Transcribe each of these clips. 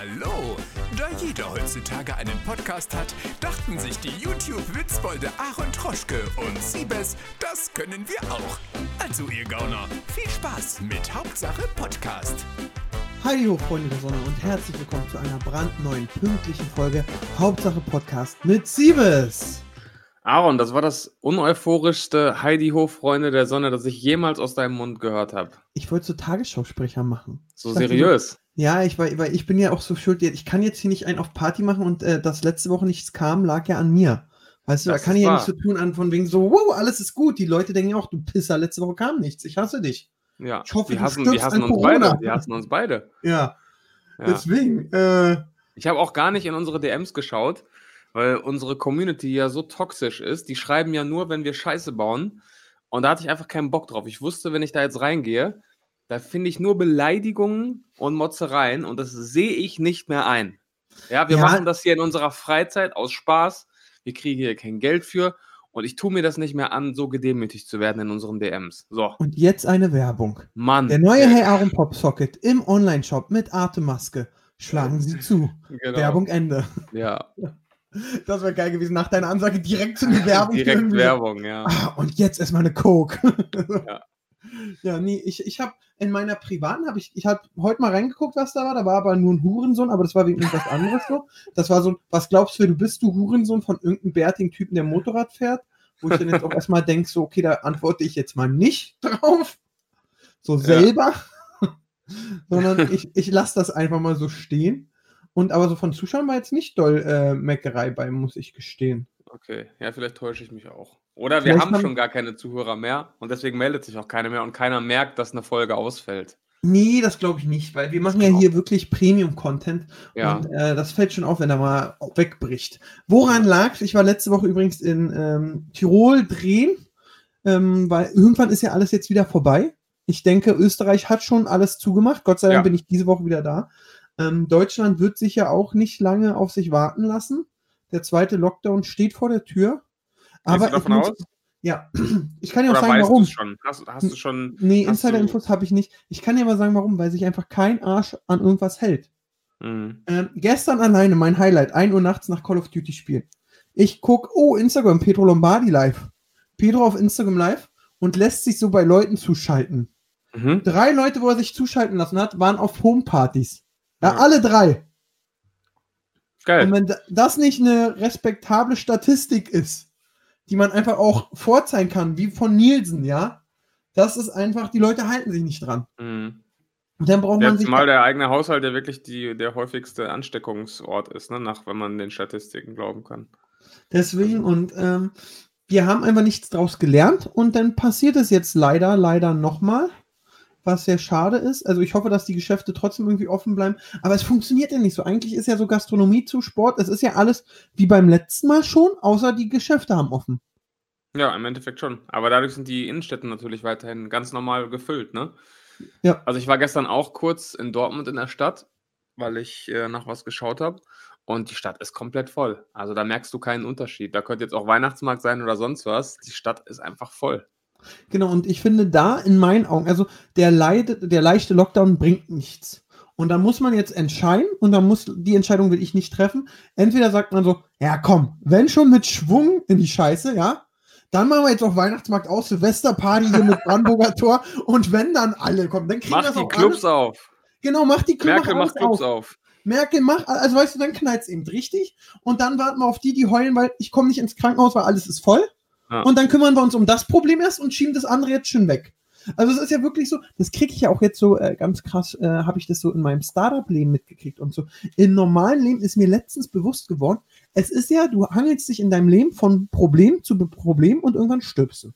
Hallo! Da jeder heutzutage einen Podcast hat, dachten sich die YouTube-Witzbolde Aaron Troschke und Siebes, das können wir auch. Also ihr Gauner, viel Spaß mit Hauptsache Podcast. Hi, ho, Freunde der Sonne und herzlich willkommen zu einer brandneuen, pünktlichen Folge Hauptsache Podcast mit Siebes. Aaron, das war das uneuphorischste Heidi-Ho-Freunde der Sonne, das ich jemals aus deinem Mund gehört habe. Ich wollte so Tagesschausprecher machen. So seriös. Ja, ich, weil, weil ich bin ja auch so schuld. Ich kann jetzt hier nicht einen auf Party machen und äh, dass letzte Woche nichts kam, lag ja an mir. Weißt du, Das da kann ich ja wahr. nicht so tun an von wegen so, wow, alles ist gut. Die Leute denken ja auch, du Pisser, letzte Woche kam nichts. Ich hasse dich. Ja, Ich hoffe, du hassen, die hassen uns Corona. beide. Die hassen uns beide. Ja, Ja. deswegen. Äh, Ich habe auch gar nicht in unsere DMs geschaut, weil unsere Community ja so toxisch ist. Die schreiben ja nur, wenn wir Scheiße bauen. Und da hatte ich einfach keinen Bock drauf. Ich wusste, wenn ich da jetzt reingehe, da finde ich nur Beleidigungen und Motzereien und das sehe ich nicht mehr ein. Ja, wir Ja. machen das hier in unserer Freizeit aus Spaß. Wir kriegen hier kein Geld für und ich tue mir das nicht mehr an, so gedemütigt zu werden in unseren DMs. So, und jetzt eine Werbung. Mann. Der neue Hey Aaron Pop Socket im Online-Shop mit Atemmaske. Schlagen Sie zu. Genau. Werbung Ende. Ja, Das wäre geil gewesen. Nach deiner Ansage direkt zu einer Werbung. direkt Werbung, ja. Ah, und jetzt erstmal eine Coke. Ja. Ja, nee, ich, ich habe in meiner privaten, habe ich, ich habe heute mal reingeguckt, was da war. Da war aber nur ein Hurensohn, aber das war wegen irgendwas anderes so. Das war so, was glaubst du, du bist, du Hurensohn von irgendeinem bärtigen Typen, der Motorrad fährt? Wo ich dann jetzt auch erstmal denke, so, okay, da antworte ich jetzt mal nicht drauf. So selber. Sondern ich, ich lasse das einfach mal so stehen. Und aber so von Zuschauern war jetzt nicht doll äh, Meckerei bei, muss ich gestehen. Okay, ja, vielleicht täusche ich mich auch. Oder wir Vielleicht haben schon gar keine Zuhörer mehr und deswegen meldet sich auch keiner mehr und keiner merkt, dass eine Folge ausfällt. Nee, das glaube ich nicht, weil wir machen ja hier wirklich Premium-Content Ja. und äh, das fällt schon auf, wenn er mal wegbricht. Woran lag's? Ich war letzte Woche übrigens in ähm, Tirol drehen, ähm, weil irgendwann ist ja alles jetzt wieder vorbei. Ich denke, Österreich hat schon alles zugemacht. Gott sei Dank Ja. bin ich diese Woche wieder da. Ähm, Deutschland wird sich ja auch nicht lange auf sich warten lassen. Der zweite Lockdown steht vor der Tür. Aber du davon ich muss, aus? ja, ich kann ja auch sagen, warum. schon? Hast, hast du schon. Nee, Insider-Infos habe ich nicht. Ich kann dir aber sagen, warum, weil sich einfach kein Arsch an irgendwas hält. Mhm. Ähm, gestern alleine mein Highlight, 1 Uhr nachts nach Call of Duty spielen. Ich guck, oh, Instagram, Pedro Lombardi live. Pedro auf Instagram live und lässt sich so bei Leuten zuschalten. Mhm. Drei Leute, wo er sich zuschalten lassen hat, waren auf Homepartys. Ja, Ja. alle drei. Und Geil. wenn da- das nicht eine respektable Statistik ist, die man einfach auch vorzeigen kann, wie von Nielsen, ja, das ist einfach, die Leute halten sich nicht dran. Mhm. Und dann braucht man Jetzt sich. mal der eigene Haushalt, der wirklich die, der häufigste Ansteckungsort ist, ne? nach, wenn man den Statistiken glauben kann. Deswegen und ähm, wir haben einfach nichts draus gelernt und dann passiert es jetzt leider, leider nochmal, was sehr schade ist. Also ich hoffe, dass die Geschäfte trotzdem irgendwie offen bleiben, aber es funktioniert ja nicht so. Eigentlich ist ja so Gastronomie zu Sport, es ist ja alles wie beim letzten Mal schon, außer die Geschäfte haben offen. Ja, im Endeffekt schon. Aber dadurch sind die Innenstädte natürlich weiterhin ganz normal gefüllt, ne? Ja. Also ich war gestern auch kurz in Dortmund in der Stadt, weil ich äh, nach was geschaut habe. Und die Stadt ist komplett voll. Also da merkst du keinen Unterschied. Da könnte jetzt auch Weihnachtsmarkt sein oder sonst was. Die Stadt ist einfach voll. Genau, und ich finde da in meinen Augen, also der, leide, der leichte Lockdown bringt nichts. Und da muss man jetzt entscheiden, und da muss, die Entscheidung will ich nicht treffen. Entweder sagt man so, ja komm, wenn schon mit Schwung in die Scheiße, ja, dann machen wir jetzt auch Weihnachtsmarkt aus, Silvesterparty hier mit Brandenburger Tor, und wenn dann alle kommen, dann kriegen Mach das die auch Clubs alles. auf. Genau, mach die Clubs Merkel macht Clubs auf. Merkel macht, also weißt du, dann knallt es eben richtig. Und dann warten wir auf die, die heulen, weil ich komme nicht ins Krankenhaus, weil alles ist voll. Ja. Und dann kümmern wir uns um das Problem erst und schieben das andere jetzt schon weg. Also es ist ja wirklich so, das kriege ich ja auch jetzt so äh, ganz krass, äh, habe ich das so in meinem Startup-Leben mitgekriegt und so. Im normalen Leben ist mir letztens bewusst geworden, es ist ja, du hangelst dich in deinem Leben von Problem zu Problem und irgendwann stirbst du.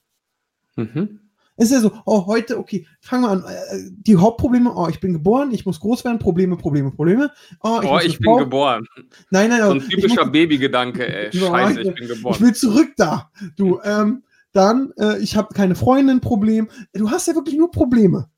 Mhm. Es ist ja so, oh, heute, okay, fangen wir an. Äh, die Hauptprobleme, oh, ich bin geboren, ich muss groß werden, Probleme, Probleme, Probleme. Oh, Oh, muss ich bin geboren. Nein, nein, So ein ich typischer Babygedanke, ey. Scheiße, ich- ich bin Ich geboren. will zurück da. Du, ähm, dann, äh, ich habe keine Freundin, Problem. Du hast ja wirklich nur Probleme.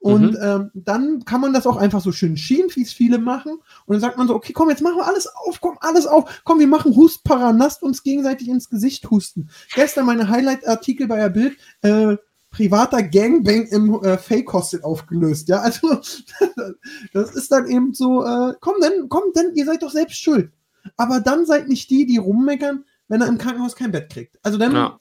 Und Mhm. ähm, dann kann man das auch einfach so schön schieben, wie es viele machen. Und dann sagt man so, okay, komm, jetzt machen wir alles auf, komm, alles auf. Komm, wir machen Hustparan, lasst uns gegenseitig ins Gesicht husten. Gestern meine Highlight-Artikel bei der Bild, äh, privater Gangbang im äh, Fake-Hostel aufgelöst, ja. Also, das ist dann eben so, äh, komm denn, komm denn, ihr seid doch selbst schuld. Aber dann seid nicht die, die rummeckern, wenn er im Krankenhaus kein Bett kriegt. Also dann Ja.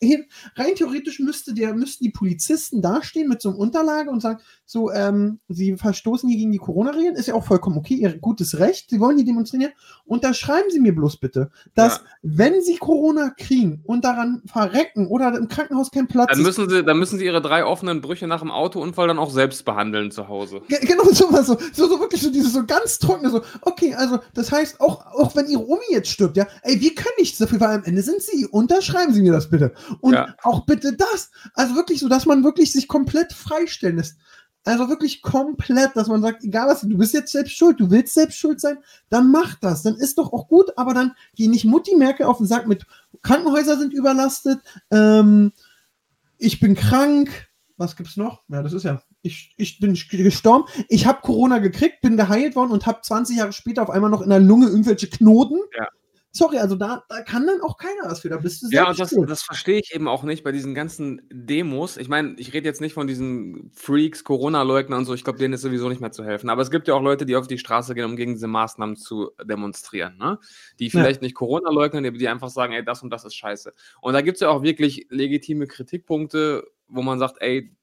rein theoretisch müsste der, müssten die Polizisten dastehen mit so einer Unterlage und sagen, so, ähm, sie verstoßen hier gegen die Corona-Regeln, ist ja auch vollkommen okay, ihr gutes Recht, sie wollen hier demonstrieren. Und da schreiben sie mir bloß bitte, dass Ja. wenn sie Corona kriegen und daran verrecken oder im Krankenhaus kein Platz Dann müssen, sie, dann müssen sie ihre drei offenen Brüche nach dem Autounfall dann auch selbst behandeln zu Hause. Ge- Genau sowas, so, so, so wirklich so dieses so ganz trockene, so, okay, also das heißt, auch, auch wenn ihre Omi jetzt stirbt, ja, ey, wir können nichts dafür, weil am Ende sind sie, unterschreiben Sie mir das bitte. Und Ja. auch bitte das. Also wirklich so, dass man wirklich sich komplett freistellen lässt. Also wirklich komplett, dass man sagt, egal was, du bist jetzt selbst schuld, du willst selbst schuld sein, dann mach das. Dann ist doch auch gut, aber dann geh nicht Mutti Merkel auf den Sack mit Krankenhäuser sind überlastet, ähm, ich bin krank, was gibt's noch? Ja, das ist ja, ich, ich bin gestorben, ich habe Corona gekriegt, bin geheilt worden und habe 20 Jahre später auf einmal noch in der Lunge irgendwelche Knoten. Ja. Sorry, also da, da kann dann auch keiner was für, da bist du Ja, und das, das verstehe ich eben auch nicht bei diesen ganzen Demos. Ich meine, ich rede jetzt nicht von diesen Freaks, Corona-Leugnern und so. Ich glaube, denen ist sowieso nicht mehr zu helfen. Aber es gibt ja auch Leute, die auf die Straße gehen, um gegen diese Maßnahmen zu demonstrieren. Ne? Die vielleicht nicht Corona leugnen, die einfach sagen, ey, das und das ist scheiße. Und da gibt es ja auch wirklich legitime Kritikpunkte, wo man sagt, ey,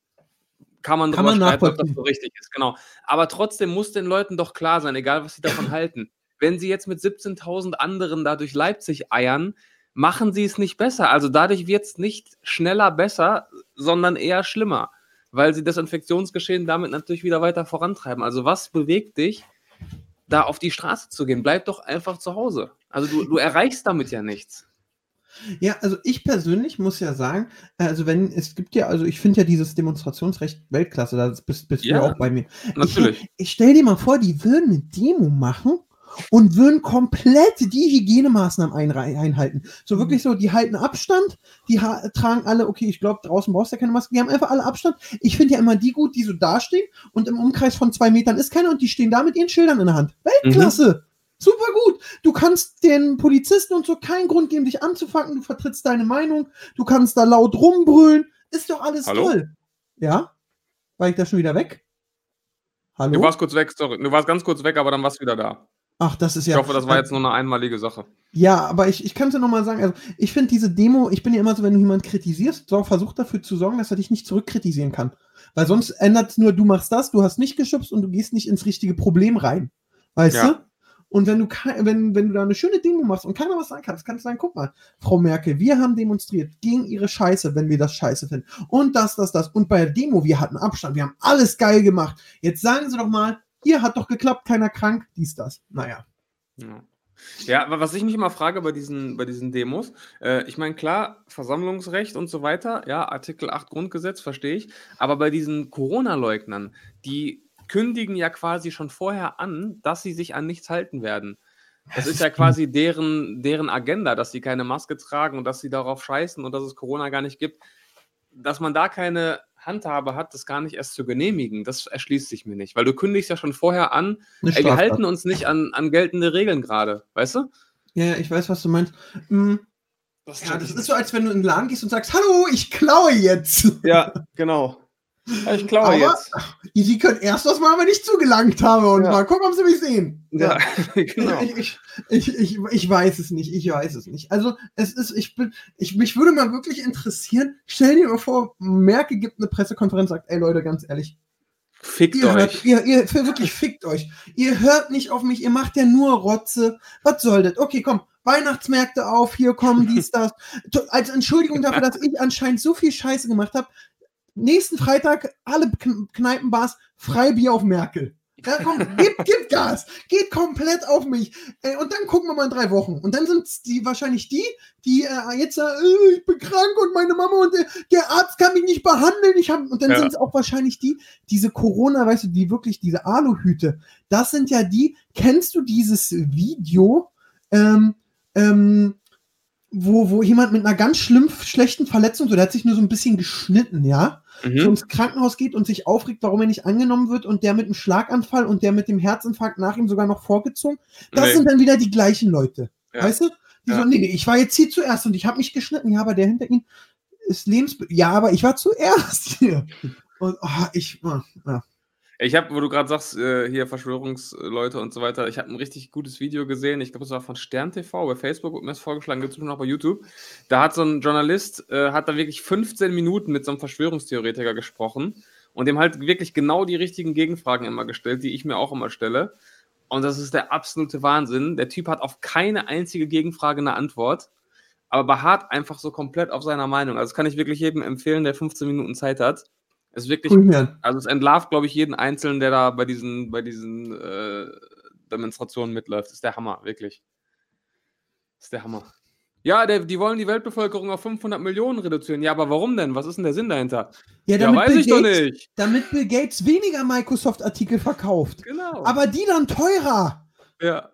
kann man Kann drüber man streiten, ob das so richtig ist. Genau. Aber trotzdem muss den Leuten doch klar sein, egal was sie davon halten. Wenn sie jetzt mit 17.000 anderen da durch Leipzig eiern, machen sie es nicht besser. Also dadurch wird es nicht schneller besser, sondern eher schlimmer, weil sie das Infektionsgeschehen damit natürlich wieder weiter vorantreiben. Also was bewegt dich, da auf die Straße zu gehen? Bleib doch einfach zu Hause. Also du, du erreichst damit ja nichts. Ja, also ich persönlich muss ja sagen, also wenn, es gibt ja, also ich finde ja dieses Demonstrationsrecht Weltklasse, da bist, bist Ja, du ja auch bei mir. Natürlich. Ich, ich stell dir mal vor, die würden eine Demo machen und würden komplett die Hygienemaßnahmen einrei- einhalten. So Mhm. wirklich so, die halten Abstand, die tragen alle, okay, ich glaube, draußen brauchst du ja keine Maske, die haben einfach alle Abstand. Ich finde ja immer die gut, die so dastehen und im Umkreis von zwei Metern ist keiner und die stehen da mit ihren Schildern in der Hand. Weltklasse! Super gut. Du kannst den Polizisten und so keinen Grund geben, dich anzufangen. Du vertrittst deine Meinung. Du kannst da laut rumbrüllen. Ist doch alles Hallo? toll. Ja? War ich da schon wieder weg? Hallo? Du warst kurz weg, sorry. Du warst ganz kurz weg, aber dann warst du wieder da. Ach, das ist Ich ja. hoffe, das war jetzt nur eine einmalige Sache. Ja, aber ich, ich kann es ja nochmal sagen, also ich finde diese Demo, ich bin ja immer so, wenn du jemanden kritisierst, so, versuch dafür zu sorgen, dass er dich nicht zurückkritisieren kann. Weil sonst ändert es nur, du machst das, du hast nicht geschubst und du gehst nicht ins richtige Problem rein. Weißt Ja. du? Und wenn du, wenn, wenn du da eine schöne Demo machst und keiner was sagen kann, kannst du sagen, guck mal, Frau Merkel, wir haben demonstriert gegen ihre Scheiße, wenn wir das scheiße finden. Und das, das, das. Und bei der Demo, wir hatten Abstand, wir haben alles geil gemacht. Jetzt sagen Sie doch mal, hier hat doch geklappt, keiner krank, dies, das. Naja. Ja. Ja, aber was ich mich immer frage bei diesen, bei diesen Demos, äh, ich meine, klar, Versammlungsrecht und so weiter, ja, Artikel 8 Grundgesetz, verstehe ich, aber bei diesen Corona-Leugnern, die kündigen ja quasi schon vorher an, dass sie sich an nichts halten werden. Das ist ja quasi deren, deren Agenda, dass sie keine Maske tragen und dass sie darauf scheißen und dass es Corona gar nicht gibt. Dass man da keine Handhabe hat, das gar nicht erst zu genehmigen, das erschließt sich mir nicht. Weil du kündigst ja schon vorher an, Ey, wir halten uns nicht an, an geltende Regeln gerade, weißt du? Ja, ich weiß, was du meinst. Mm, Das Ja, das ist so, als wenn du in den Laden gehst und sagst, hallo, ich klaue jetzt. Ja, genau. Ich klaue Aber- jetzt. Sie können erst was machen, wenn ich zugelangt habe und Ja. mal gucken, ob sie mich sehen. Ja, genau. Ich, ich, ich, ich, weiß es nicht, ich weiß es nicht. Also es ist, ich bin, ich, mich würde mal wirklich interessieren, stell dir mal vor, Merkel gibt eine Pressekonferenz, sagt, ey Leute, ganz ehrlich, Fickt ihr hört, euch. ihr, ihr, für wirklich fickt euch. Ihr hört nicht auf mich, ihr macht ja nur Rotze. Was soll das? Okay, komm, Weihnachtsmärkte auf, hier kommen dies, das. Als Entschuldigung dafür, dass ich anscheinend so viel Scheiße gemacht habe. Nächsten Freitag alle Kn- Kneipenbars Freibier auf Merkel. Ja, komm, gib, gib Gas, geht komplett auf mich. Äh, und dann gucken wir mal in drei Wochen. Und dann sind es die wahrscheinlich die, die äh, jetzt sagen, äh, ich bin krank und meine Mama und der, der Arzt kann mich nicht behandeln. Ich hab, und dann Ja. sind es auch wahrscheinlich die, diese Corona, weißt du, die wirklich diese Aluhüte. Das sind ja die, kennst du dieses Video, ähm, ähm, wo, wo jemand mit einer ganz schlimm schlechten Verletzung, so der hat sich nur so ein bisschen geschnitten, ja, so Mhm. ins Krankenhaus geht und sich aufregt, warum er nicht angenommen wird und der mit dem Schlaganfall und der mit dem Herzinfarkt nach ihm sogar noch vorgezogen. Das Nee. sind dann wieder die gleichen Leute. Ja. Weißt du? Die Ja. so, nee, nee, ich war jetzt hier zuerst und ich habe mich geschnitten, ja, aber der hinter ihm ist Lebens... Ja, aber ich war zuerst hier. Und oh, ich... oh, Ja. Ich habe, wo du gerade sagst, äh, hier Verschwörungsleute und so weiter, ich habe ein richtig gutes Video gesehen. Ich glaube, es war von Stern TV bei Facebook, wird mir das vorgeschlagen, gibt es noch bei YouTube. Da hat so ein Journalist, äh, hat da wirklich 15 Minuten mit so einem Verschwörungstheoretiker gesprochen und dem halt wirklich genau die richtigen Gegenfragen immer gestellt, die ich mir auch immer stelle. Und das ist der absolute Wahnsinn. Der Typ hat auf keine einzige Gegenfrage eine Antwort, aber beharrt einfach so komplett auf seiner Meinung. Also das kann ich wirklich jedem empfehlen, der 15 Minuten Zeit hat. Es ist wirklich, Cool, also es entlarvt, glaube ich, jeden Einzelnen, der da bei diesen, bei diesen äh, Demonstrationen mitläuft. Das ist der Hammer, wirklich. Das ist der Hammer. Ja, der, die wollen die Weltbevölkerung auf 500 Millionen reduzieren. Ja, aber warum denn? Was ist denn der Sinn dahinter? Ja, Ja, weiß Bill ich doch Gates, nicht. Damit Bill Gates weniger Microsoft-Artikel verkauft. Genau. Aber die dann teurer. ja.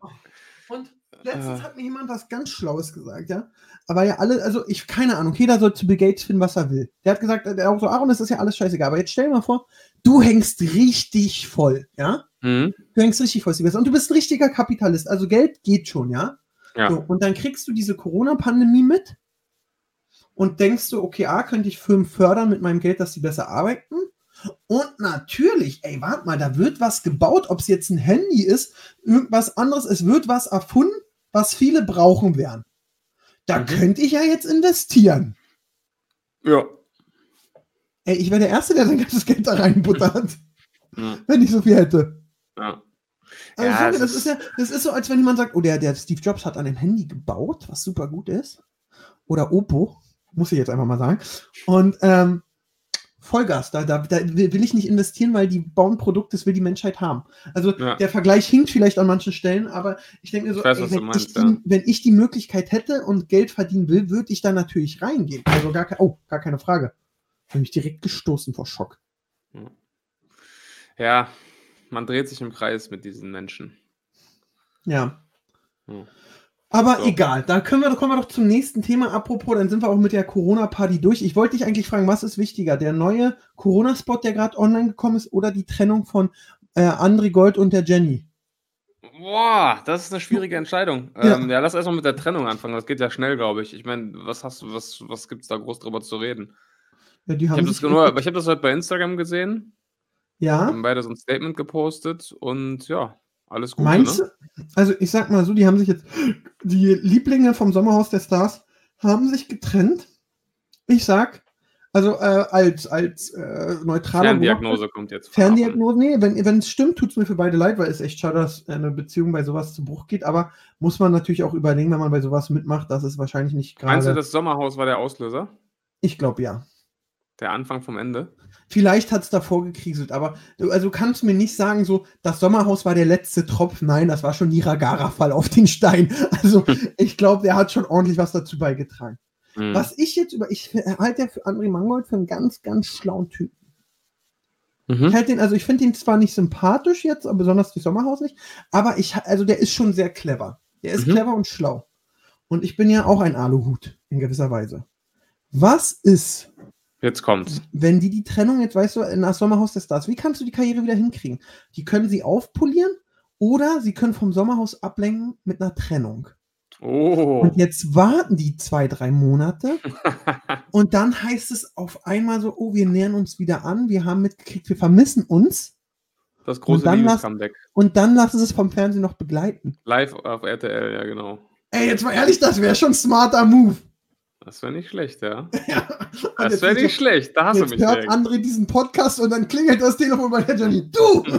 Und letztens Ah. hat mir jemand was ganz Schlaues gesagt, ja. Aber ja, alle, also ich, keine Ahnung, jeder soll zu Bill Gates finden, was er will. Der hat gesagt, der auch so, Aaron, das ist ja alles scheißegal. Aber jetzt stell dir mal vor, du hängst richtig voll, ja. Mhm. Du hängst richtig voll, Silvester. Und du bist ein richtiger Kapitalist. Also Geld geht schon, ja. Ja. So, und dann kriegst du diese Corona-Pandemie mit und denkst du, okay, A, könnte ich Firmen fördern mit meinem Geld, dass sie besser arbeiten. Und natürlich, ey, warte mal, da wird was gebaut, ob es jetzt ein Handy ist, irgendwas anderes, es wird was erfunden, was viele brauchen werden. Da Mhm. könnte ich ja jetzt investieren. Ja. Ey, ich wäre der Erste, der sein ganzes Geld da reinbuttert, Ja. wenn ich so viel hätte. ja. Also Ja, es das ist- ist ja, das ist so, als wenn jemand sagt, oh, der, der Steve Jobs hat an dem Handy gebaut, was super gut ist. Oder Oppo, muss ich jetzt einfach mal sagen. Und ähm, Vollgas, da, da, da will ich nicht investieren, weil die bauen Produkte, das will die Menschheit haben. Also Ja. der Vergleich hinkt vielleicht an manchen Stellen, aber ich denke mir so, Ich weiß, ey, wenn, meinst, ich die, ja. wenn ich die Möglichkeit hätte und Geld verdienen will, würde ich da natürlich reingehen. Also gar, ke- oh, gar keine Frage. Habe mich direkt gestoßen vor Schock. Ja, man dreht sich im Kreis mit diesen Menschen. Ja. Hm. Aber So. egal, da können wir, kommen wir doch zum nächsten Thema. Apropos, dann sind wir auch mit der Corona-Party durch. Ich wollte dich eigentlich fragen, was ist wichtiger? Der neue Corona-Spot, der gerade online gekommen ist, oder die Trennung von äh, André Gold und der Jenny? Boah, das ist eine schwierige Entscheidung. Ja. Ähm, ja, lass erstmal mit der Trennung anfangen. Das geht ja schnell, glaube ich. Ich meine, was hast du, was, was gibt es da groß drüber zu reden? Ja, Ich habe das, ich hab das heute bei Instagram gesehen. ja, Haben beide so ein Statement gepostet und ja, alles gut. meinst ne? du? Also ich sag mal so, die haben sich jetzt, die Lieblinge vom Sommerhaus der Stars haben sich getrennt. Ich sag, also äh, als, als äh, neutraler Ferndiagnose kommt jetzt. Ferndiagnose, nee, wenn es stimmt, tut es mir für beide leid, weil es echt schade, dass eine Beziehung bei sowas zu Bruch geht. Aber muss man natürlich auch überlegen, wenn man bei sowas mitmacht, dass es wahrscheinlich nicht Aachen. Meinst du, gerade. das Sommerhaus war der Auslöser? Ich glaube ja. Der Anfang vom Ende? Vielleicht hat es davor gekriselt, aber du, also du kannst mir nicht sagen, so, das Sommerhaus war der letzte Tropfen. Nein, das war schon Niragara-Fall auf den Stein. Also ich glaube, der hat schon ordentlich was dazu beigetragen. Hm. Was ich jetzt über, ich halte ja für André Mangold für einen ganz, ganz schlauen Typen. Ich Mhm. halt den, also ich finde ihn zwar nicht sympathisch jetzt, besonders die Sommerhaus nicht, aber ich, also der ist schon sehr clever. Der ist Mhm. clever und schlau. Und ich bin ja auch ein Aluhut in gewisser Weise. Was ist, Jetzt kommt's. wenn die die Trennung jetzt, weißt du, in das Sommerhaus der Stars, wie kannst du die Karriere wieder hinkriegen? Die können sie aufpolieren oder sie können vom Sommerhaus ablenken mit einer Trennung. Oh. Und jetzt warten die zwei, drei Monate und dann heißt es auf einmal so, oh, wir nähern uns wieder an, wir haben mitgekriegt, wir vermissen uns Das große dann lass- und dann lassen sie es vom Fernsehen noch begleiten. Live auf RTL, ja genau. Ey, jetzt mal ehrlich, das wäre schon ein smarter Move. Das wäre nicht schlecht, ja. Ja. Das wäre nicht schlecht. Da hast du mich hört direkt. André diesen Podcast und dann klingelt das Telefon bei der Jenny. Du!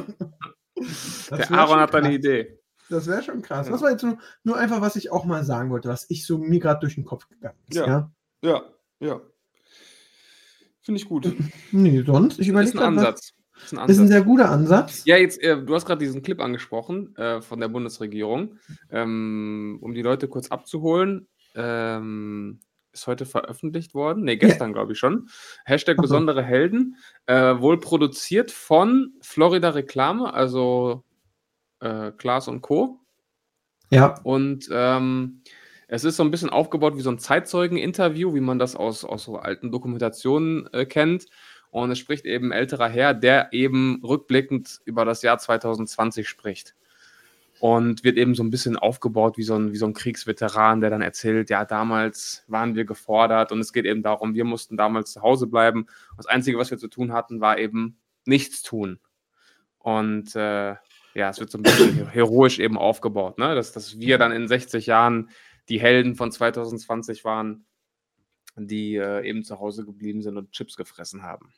Das Der Aaron hat da eine krass. Idee. Das wäre schon krass. Ja. Das war jetzt nur, nur einfach, was ich auch mal sagen wollte, was ich so mir gerade durch den Kopf gegangen ist. Ja. Ja. Ja, ja. Finde ich gut. Nee, sonst, ich Ist überlege ein gerade. Ansatz. Ist ein was- Ist ein sehr guter Ansatz. Ja, jetzt, äh, du hast gerade diesen Clip angesprochen äh, von der Bundesregierung. Ähm, um die Leute kurz abzuholen, ähm, ist heute veröffentlicht worden. Ne, gestern glaube ich schon. Hashtag besondere Helden. Äh, wohl produziert von Florida Reklame, also äh, Klaas und Co. Ja. Und ähm, es ist so ein bisschen aufgebaut wie so ein Zeitzeugen-Interview, wie man das aus, aus so alten Dokumentationen äh, kennt. Und es spricht eben älterer Herr, der eben rückblickend über das Jahr 2020 spricht. Und wird eben so ein bisschen aufgebaut wie so ein, wie so ein Kriegsveteran, der dann erzählt, ja, damals waren wir gefordert und es geht eben darum, wir mussten damals zu Hause bleiben. Das Einzige, was wir zu tun hatten, war eben nichts tun. Und äh, ja, es wird so ein bisschen heroisch eben aufgebaut, ne? dass, dass wir dann in 60 Jahren die Helden von 2020 waren, die äh, eben zu Hause geblieben sind und Chips gefressen haben.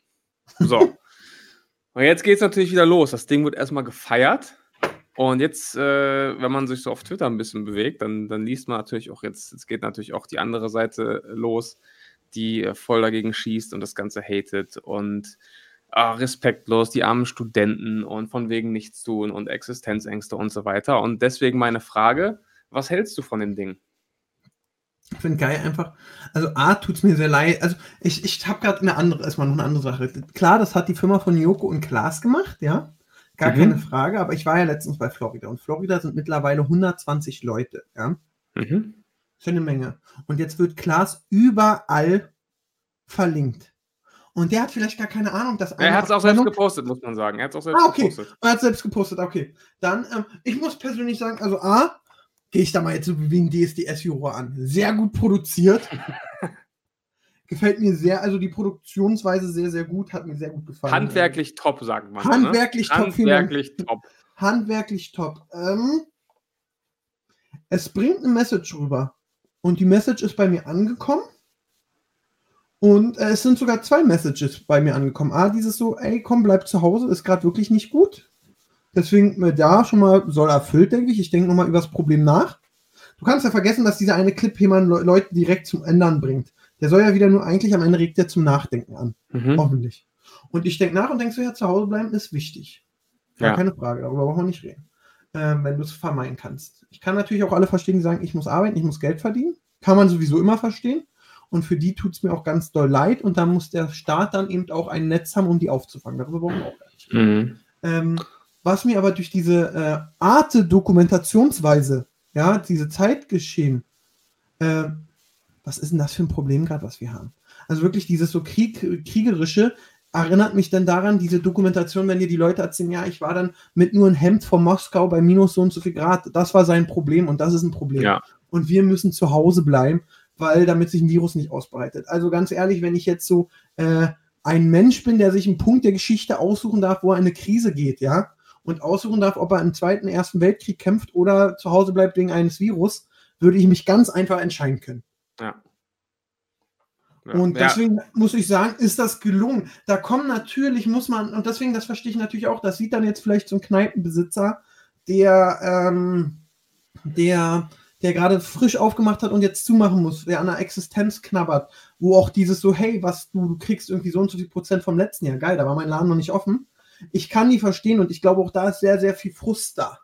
So. und jetzt geht es natürlich wieder los. Das Ding wird erstmal gefeiert. Und jetzt, äh, wenn man sich so auf Twitter ein bisschen bewegt, dann, dann liest man natürlich auch jetzt, es geht natürlich auch die andere Seite los, die äh, voll dagegen schießt und das Ganze hatet und ah, respektlos, die armen Studenten und von wegen nichts tun und Existenzängste und so weiter. Und deswegen meine Frage, was hältst du von dem Ding? Ich finde geil einfach. Also A tut es mir sehr leid. Also ich, ich habe gerade eine andere, erstmal noch eine andere Sache. Klar, das hat die Firma von Joko und Klaas gemacht, ja. Gar mhm. keine Frage, aber ich war ja letztens bei Florida und Florida sind mittlerweile 120 Leute, ja. Mhm. Ist eine Menge. Und jetzt wird Klaas überall verlinkt. Und der hat vielleicht gar keine Ahnung, dass Er hat es auch selbst gepostet, muss man sagen. Er hat es auch selbst ah, okay. gepostet. Er hat selbst gepostet, okay. Dann, ähm, ich muss persönlich sagen, also A, gehe ich da mal jetzt so wegen DSDS-Juror an. Sehr gut produziert. Gefällt mir sehr, also die Produktionsweise sehr, sehr gut, hat mir sehr gut gefallen. Handwerklich top, sagt man. Ne? Handwerklich ne? top. Handwerklich top. Handwerklich top. Ähm, es bringt eine Message rüber. Und die Message ist bei mir angekommen. Und äh, es sind sogar zwei Messages bei mir angekommen. A, dieses so, ey, komm, bleib zu Hause, ist gerade wirklich nicht gut. Deswegen äh, da schon mal soll erfüllt, denke ich. Ich denke nochmal über das Problem nach. Du kannst ja vergessen, dass dieser eine Clip jemand Le Leute direkt zum Ändern bringt. Der soll ja wieder nur eigentlich am Ende regt der zum Nachdenken an. Mhm. Hoffentlich. Und ich denke nach und denke so, ja, zu Hause bleiben ist wichtig. Ja, keine Frage, darüber brauchen wir nicht reden. Ähm, wenn du es vermeiden kannst. Ich kann natürlich auch alle verstehen, die sagen, ich muss arbeiten, ich muss Geld verdienen. Kann man sowieso immer verstehen. Und für die tut es mir auch ganz doll leid. Und da muss der Staat dann eben auch ein Netz haben, um die aufzufangen. Darüber brauchen wir auch gar nicht. Mhm. Ähm, was mir aber durch diese äh, Arte-Dokumentationsweise, ja, diese Zeitgeschehen, äh, was ist denn das für ein Problem gerade, was wir haben? Also wirklich dieses so Krieg, kriegerische erinnert mich dann daran, diese Dokumentation, wenn dir die Leute erzählen, ja, ich war dann mit nur ein Hemd vor Moskau bei minus so und so viel Grad, das war sein Problem und das ist ein Problem. Ja. Und wir müssen zu Hause bleiben, weil damit sich ein Virus nicht ausbreitet. Also ganz ehrlich, wenn ich jetzt so äh, ein Mensch bin, der sich einen Punkt der Geschichte aussuchen darf, wo er eine Krise geht, ja, und aussuchen darf, ob er im Zweiten, Ersten Weltkrieg kämpft oder zu Hause bleibt wegen eines Virus, würde ich mich ganz einfach entscheiden können. Ja. ja. Und deswegen ja. muss ich sagen, ist das gelungen. Da kommen natürlich, muss man, und deswegen, das verstehe ich natürlich auch, das sieht dann jetzt vielleicht so ein Kneipenbesitzer, der, ähm, der, der gerade frisch aufgemacht hat und jetzt zumachen muss, der an der Existenz knabbert, wo auch dieses so, hey, was du, du kriegst irgendwie so und so viel Prozent vom letzten Jahr, geil, da war mein Laden noch nicht offen ich kann die verstehen und ich glaube auch da ist sehr, sehr viel Frust da.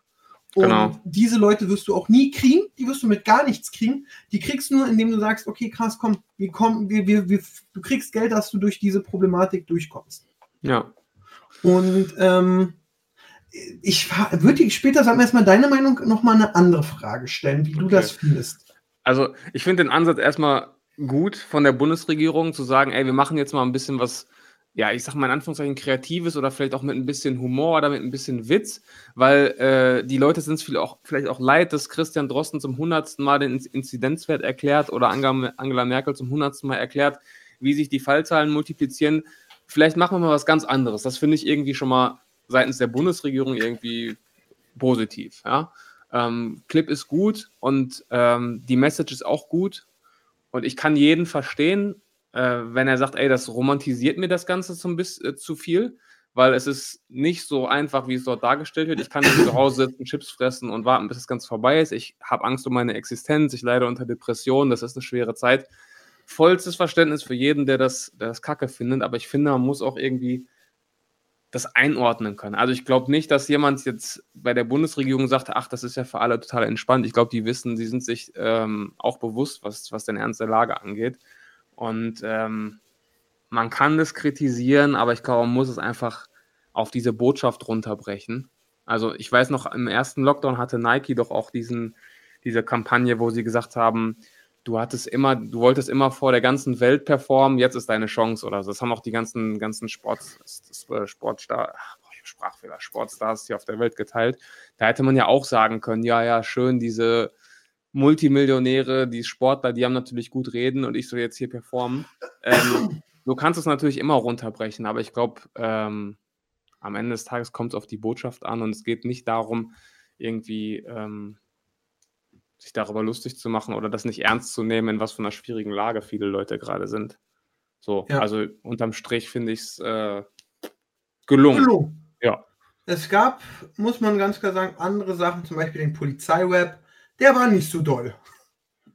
Und genau. diese Leute wirst du auch nie kriegen, die wirst du mit gar nichts kriegen. Die kriegst du nur, indem du sagst, okay, krass, komm, wir kommen, wir, wir, wir, du kriegst Geld, dass du durch diese Problematik durchkommst. Ja. Und ähm, ich würde später, sagen erstmal deine Meinung, nochmal eine andere Frage stellen, wie okay. du das findest. Also ich finde den Ansatz erstmal gut von der Bundesregierung zu sagen, ey, wir machen jetzt mal ein bisschen was ja, ich sag mal in Anführungszeichen kreatives oder vielleicht auch mit ein bisschen Humor oder mit ein bisschen Witz, weil äh, die Leute sind es vielleicht auch leid, dass Christian Drosten zum hundertsten Mal den Inzidenzwert erklärt oder Angela Merkel zum hundertsten Mal erklärt, wie sich die Fallzahlen multiplizieren. Vielleicht machen wir mal was ganz anderes. Das finde ich irgendwie schon mal seitens der Bundesregierung irgendwie positiv. Ja? Ähm, Clip ist gut und ähm, die Message ist auch gut und ich kann jeden verstehen, äh, wenn er sagt, ey, das romantisiert mir das Ganze zum bisschen äh, zu viel, weil es ist nicht so einfach, wie es dort dargestellt wird. Ich kann nicht zu Hause sitzen, Chips fressen und warten, bis das Ganze vorbei ist. Ich habe Angst um meine Existenz, ich leide unter Depressionen, das ist eine schwere Zeit. Vollstes Verständnis für jeden, der das, der das Kacke findet, aber ich finde, man muss auch irgendwie das einordnen können. Also ich glaube nicht, dass jemand jetzt bei der Bundesregierung sagt, ach, das ist ja für alle total entspannt. Ich glaube, die wissen, sie sind sich ähm, auch bewusst, was, was den Ernst der Lage angeht. Und ähm, man kann das kritisieren, aber ich glaube, man muss es einfach auf diese Botschaft runterbrechen. Also ich weiß noch, im ersten Lockdown hatte Nike doch auch diesen, diese Kampagne, wo sie gesagt haben, du hattest immer, du wolltest immer vor der ganzen Welt performen, jetzt ist deine Chance oder so. Das haben auch die ganzen, ganzen Sports, Sportstar, Sprachfehler, Sportstars hier auf der Welt geteilt. Da hätte man ja auch sagen können, ja, ja, schön, diese Multimillionäre, die Sportler, die haben natürlich gut reden und ich soll jetzt hier performen. Ähm, du kannst es natürlich immer runterbrechen, aber ich glaube, ähm, am Ende des Tages kommt es auf die Botschaft an und es geht nicht darum, irgendwie ähm, sich darüber lustig zu machen oder das nicht ernst zu nehmen, in was für einer schwierigen Lage viele Leute gerade sind. So, Ja. also unterm Strich finde ich es äh, gelungen. Gelungen. Ja. Es gab, muss man ganz klar sagen, andere Sachen, zum Beispiel den Polizeiweb, der war nicht so doll.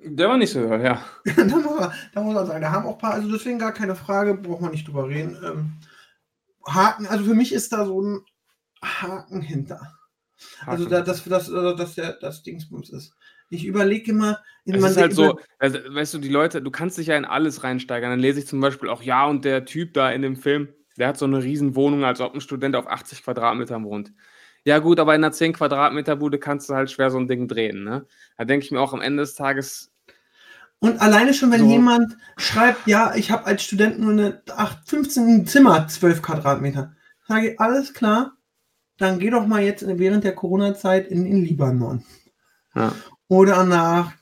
Der war nicht so, ja. da, muss man, da muss man sagen, da haben auch ein paar, also deswegen gar keine Frage, braucht man nicht drüber reden. Ähm, Haken, also für mich ist da so ein Haken hinter. Also da, dass das, also dass der das Dingsbums ist. Ich überlege immer, in Es man ist halt so, also, weißt du, die Leute, du kannst dich ja in alles reinsteigern. Dann lese ich zum Beispiel auch, ja, und der Typ da in dem Film, der hat so eine riesen Wohnung, als ob ein Student auf 80 Quadratmetern wohnt. Ja, gut, aber in einer 10 Quadratmeter Bude kannst du halt schwer so ein Ding drehen, ne? Da denke ich mir auch am Ende des Tages, Und alleine schon, wenn So. jemand schreibt, ja, ich habe als Student nur eine 8, 15 Zimmer, 12 Quadratmeter, sage ich, alles klar, dann geh doch mal jetzt während der Corona-Zeit in den Libanon ja, oder nach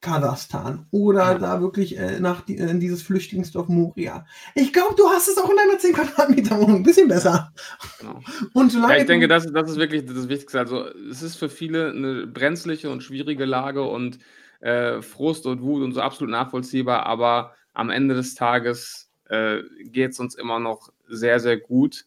Kasachstan oder Ja. da wirklich äh, nach die, in dieses Flüchtlingsdorf Moria. Ich glaube, du hast es auch in deiner 10 Quadratmeter Wohnung ein bisschen besser. genau. Und Ja, ich denke, das, das ist wirklich das Wichtigste. Also, es ist für viele eine brenzliche und schwierige Lage und äh, Frust und Wut und so absolut nachvollziehbar, aber am Ende des Tages äh, geht es uns immer noch sehr, sehr gut.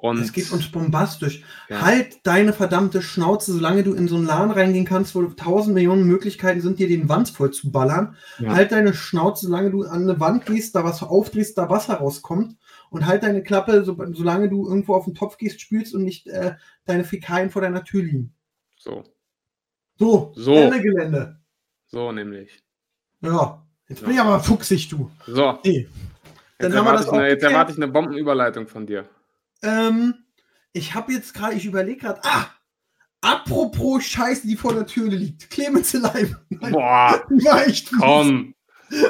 Und es geht uns bombastisch. ja, Halt deine verdammte Schnauze, solange du in so einen Laden reingehen kannst, wo tausend Millionen Möglichkeiten sind, dir den Wand voll zu ballern. Ja. Halt deine Schnauze, solange du an eine Wand gehst, da was aufdrehst, da Wasser rauskommt. Und halt deine Klappe, so, solange du irgendwo auf den Topf gehst, spülst und nicht äh, deine Fäkalien vor deiner Tür liegen. so, So, So. Ende Gelände. so nämlich. Ja, jetzt bin Ja. ich aber fuchsig, du. So, Nee. Dann jetzt haben wir erwarte, das ich eine, jetzt erwarte ich eine Bombenüberleitung von dir. Ähm, ich habe jetzt gerade, ich überlege gerade, ah, apropos Scheiße, die vor der Tür liegt. Clemens Live. Boah, War echt komm,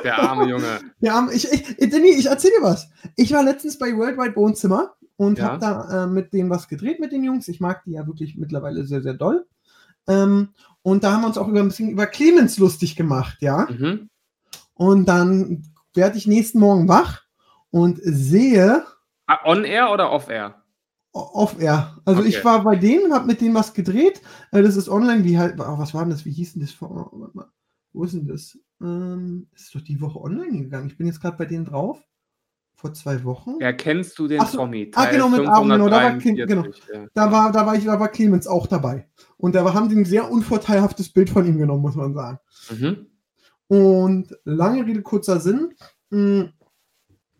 der arme Junge. Ja, ich, ich, ich, Danny, ich erzähl dir was. Ich war letztens bei Worldwide Wohnzimmer und Ja. habe da äh, mit denen was gedreht mit den Jungs. Ich mag die ja wirklich mittlerweile sehr, sehr doll. Ähm, und da haben wir uns auch über ein bisschen über Clemens lustig gemacht, ja. Mhm. Und dann werde ich nächsten Morgen wach und sehe Ah, On Air oder Off Air? off air. Also Okay. ich war bei denen, habe mit denen was gedreht. Äh, das ist online, wie halt, oh, was war denn das? Wie hieß denn das? mal. Wo ist denn das? Ähm, ist doch die Woche online gegangen. Ich bin jetzt gerade bei denen drauf. Vor zwei Wochen. Ja, kennst du den Ach so. Ah, genau, mit Aaron, genau, da war Kim- 543, ja. Da war, da war ich, da war Clemens auch dabei. Und da haben die ein sehr unvorteilhaftes Bild von ihm genommen, muss man sagen. Mhm. Und lange Rede, kurzer Sinn. mh,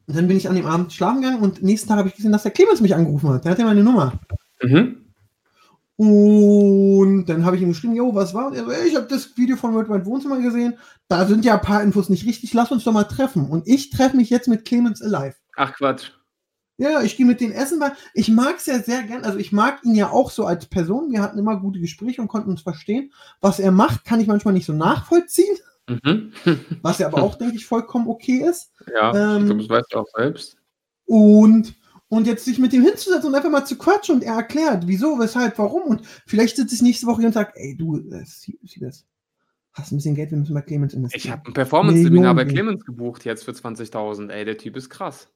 Dann bin ich an dem Abend schlafen gegangen und nächsten Tag habe ich gesehen, dass der Clemens mich angerufen hat. Der hat ja meine Nummer. Mhm. Und dann habe ich ihm geschrieben, jo, was war? Und er so, ich habe das Video von World Wide Wohnzimmer gesehen. Da sind ja ein paar Infos nicht richtig. Lass uns doch mal treffen. Und ich treffe mich jetzt mit Clemens Alive. Ach Quatsch. Ja, ich gehe mit denen essen, weil ich mag es ja sehr gern. Also ich mag ihn ja auch so als Person. Wir hatten immer gute Gespräche und konnten uns verstehen. Was er macht, kann ich manchmal nicht so nachvollziehen. Mhm. Was ja aber auch, denke ich, vollkommen okay ist. ja, Ähm, das weißt du auch selbst. Und, und jetzt sich mit ihm hinzusetzen und einfach mal zu quatschen und er erklärt, wieso, weshalb, warum. Und vielleicht sitze ich nächste Woche hier und sage, ey, du, äh, sieh, sieh das. Hast ein bisschen Geld, wir müssen bei Clemens investieren. Ich habe ein Performance-Seminar bei. Clemens gebucht jetzt für 20.000. Ey, der Typ ist krass.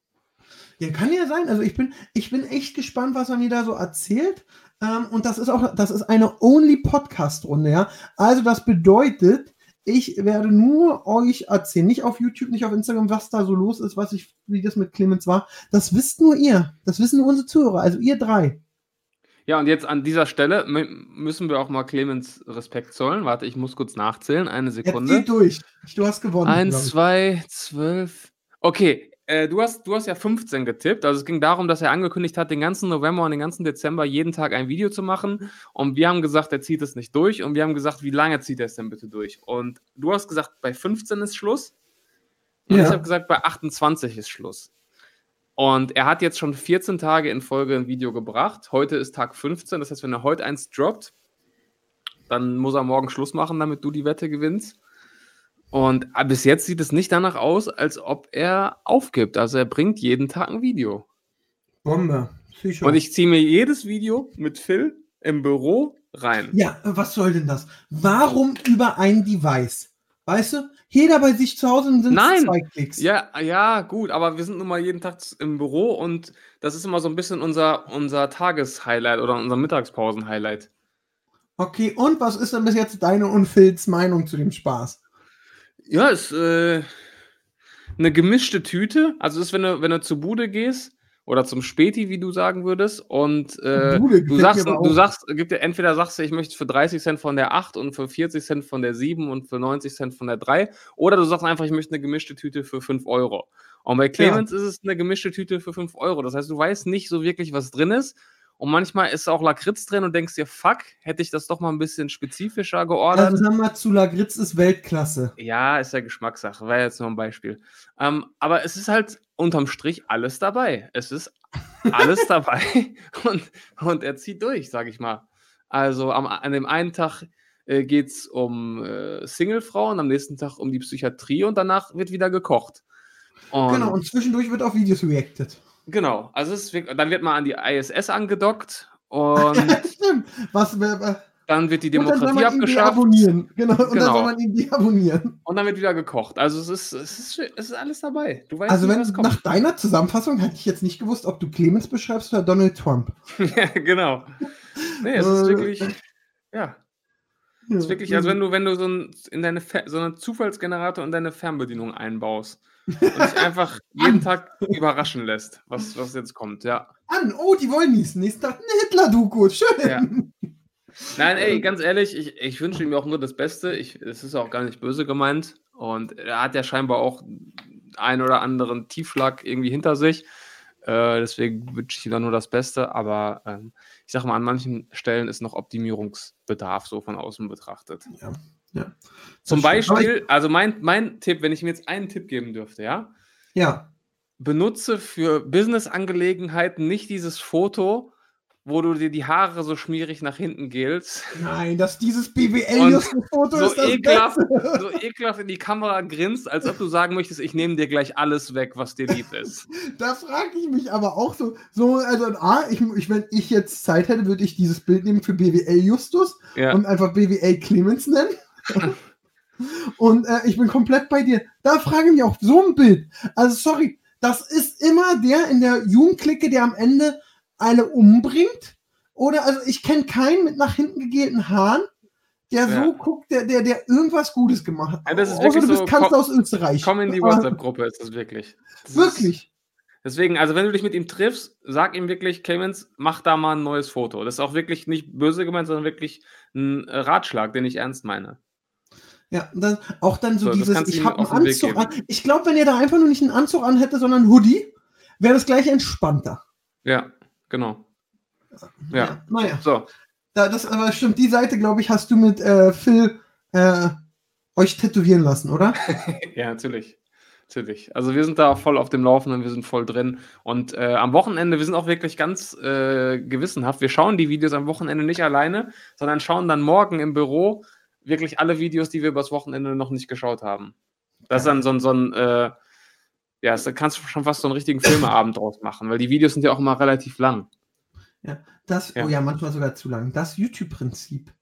Ja, kann ja sein. Also ich bin, ich bin echt gespannt, was er mir da so erzählt. Ähm, und das ist auch, das ist eine Only-Podcast-Runde, ja. Also das bedeutet, ich werde nur euch erzählen, nicht auf YouTube, nicht auf Instagram, was da so los ist, was ich, wie das mit Clemens war. Das wisst nur ihr. Das wissen nur unsere Zuhörer, also ihr drei. Ja, und jetzt an dieser Stelle mü- müssen wir auch mal Clemens Respekt zollen. Warte, ich muss kurz nachzählen. Eine Jetzt Sekunde. geh durch. Du hast gewonnen. Eins, zwei, zwölf. Okay, äh, du, hast, du hast ja 15 getippt. Also es ging darum, dass er angekündigt hat, den ganzen November und den ganzen Dezember jeden Tag ein Video zu machen. Und wir haben gesagt, er zieht es nicht durch. Und wir haben gesagt, wie lange zieht er es denn bitte durch? Und du hast gesagt, bei 15 ist Schluss. Und Ja. ich habe gesagt, bei 28 ist Schluss. Und er hat jetzt schon 14 Tage in Folge ein Video gebracht. Heute ist Tag 15. Das heißt, wenn er heute eins droppt, dann muss er morgen Schluss machen, damit du die Wette gewinnst. Und bis jetzt sieht es nicht danach aus, als ob er aufgibt. Also er bringt jeden Tag ein Video. Bombe. Psycho. Und ich ziehe mir jedes Video mit Phil im Büro rein. Ja, was soll denn das? Warum über ein Device? Weißt du, jeder bei sich zu Hause sind Nein. zwei Klicks. Ja, ja, gut, aber wir sind nun mal jeden Tag im Büro und das ist immer so ein bisschen unser, unser Tageshighlight oder unser Mittagspausen-Highlight. Okay, und was ist denn bis jetzt deine und Phils Meinung zu dem Spaß? Ja, ist äh, eine gemischte Tüte. Also ist, wenn du, wenn du zur Bude gehst oder zum Späti, wie du sagen würdest, und äh, Bude du sagst, du sagst, gibt dir entweder sagst du, ich möchte für 30 Cent von der 8 und für 40 Cent von der 7 und für 90 Cent von der 3. Oder du sagst einfach, ich möchte eine gemischte Tüte für 5 Euro. Und bei Clemens ist es eine gemischte Tüte für 5 Euro. Das heißt, du weißt nicht so wirklich, was drin ist. Und manchmal ist auch Lakritz drin und denkst dir, fuck, hätte ich das doch mal ein bisschen spezifischer geordert. Also sagen wir zu Lagritz ist Weltklasse. Ja, ist ja Geschmackssache, war jetzt nur ein Beispiel. Ähm, aber es ist halt unterm Strich alles dabei. Es ist alles dabei und, und er zieht durch, sag ich mal. Also am, an dem einen Tag äh, geht es um äh, Singlefrauen, am nächsten Tag um die Psychiatrie und danach wird wieder gekocht. Und Genau, und zwischendurch wird auf Videos reacted. Genau, also es ist, dann wird mal an die ISS angedockt und Stimmt. Was, äh, dann wird die und dann soll Demokratie man abgeschafft deabonnieren. Genau, und dann Genau. soll man ihn deabonnieren. und dann wird wieder gekocht. Also es ist, es ist, es ist alles dabei. Du weißt Also wenn was kommt. nach deiner Zusammenfassung hätte ich jetzt nicht gewusst, ob du Clemens beschreibst oder Donald Trump. Ja, genau. Nee, es ist Äh, wirklich, ja, es ist wirklich, also wenn du, wenn du so, ein, in deine Fer so einen Zufallsgenerator in deine Fernbedienung einbaust und dich einfach jeden Tag überraschen lässt, was, was jetzt kommt, ja. an, oh, die wollen niesen. Nächsten Tag eine Hitler-Doku, schön. Ja. Nein, ey, ganz ehrlich, ich, ich wünsche ihm auch nur das Beste. Ich, es ist auch gar nicht böse gemeint. Und er hat ja scheinbar auch einen oder anderen Tiefschlag irgendwie hinter sich. Äh, deswegen wünsche ich ihm da nur das Beste. Aber ähm, ich sag mal, an manchen Stellen ist noch Optimierungsbedarf, so von außen betrachtet. Ja, ja. Zum Beispiel, also mein, mein Tipp, wenn ich mir jetzt einen Tipp geben dürfte, ja, Ja, benutze für Business-Angelegenheiten nicht dieses Foto, wo du dir die Haare so schmierig nach hinten gelst. nein, dass dieses BWL-Foto so ist das ekelhaft, Beste. so ekelhaft in die Kamera grinst, als ob du sagen möchtest, ich nehme dir gleich alles weg, was dir lieb ist. Da frage ich mich aber auch so, so also A, ich, ich, wenn ich jetzt Zeit hätte, würde ich dieses Bild nehmen für BWL Justus Ja, und einfach BWL Clemens nennen. Und äh, ich bin komplett bei dir. Da frage ich mich auch so ein Bild. Also sorry, das ist immer der in der Jugendklicke, der am Ende alle umbringt. Oder also ich kenne keinen mit nach hinten gegelten Haaren, der Ja. so guckt, der, der, der irgendwas Gutes gemacht hat. Ja, das ist Außer wirklich du bist so, Kanzler aus Österreich. komm in die WhatsApp-Gruppe, ist das wirklich. Das ist- Wirklich. Deswegen, also wenn du dich mit ihm triffst, sag ihm wirklich, Clemens, mach da mal ein neues Foto. Das ist auch wirklich nicht böse gemeint, sondern wirklich ein äh, Ratschlag, den ich ernst meine. Ja, dann, auch dann so, So, dieses, ich habe einen Anzug an. Ich glaube, wenn ihr da einfach nur nicht einen Anzug an hätte, sondern einen Hoodie, wäre das gleich entspannter. Ja, genau. Ja. Naja, So, da, das aber stimmt. Die Seite, glaube ich, hast du mit äh, Phil äh, euch tätowieren lassen, oder? ja, natürlich. Natürlich. Also wir sind da voll auf dem Laufenden, wir sind voll drin. Und äh, am Wochenende, wir sind auch wirklich ganz äh, gewissenhaft. Wir schauen die Videos am Wochenende nicht alleine, sondern schauen dann morgen im Büro wirklich alle Videos, die wir übers Wochenende noch nicht geschaut haben. Das ist dann so ein, so ein äh, ja, da kannst du schon fast so einen richtigen Filmeabend draus machen, weil die Videos sind ja auch immer relativ lang. Das, Ja. oh ja, manchmal sogar zu lang. Das YouTube-Prinzip.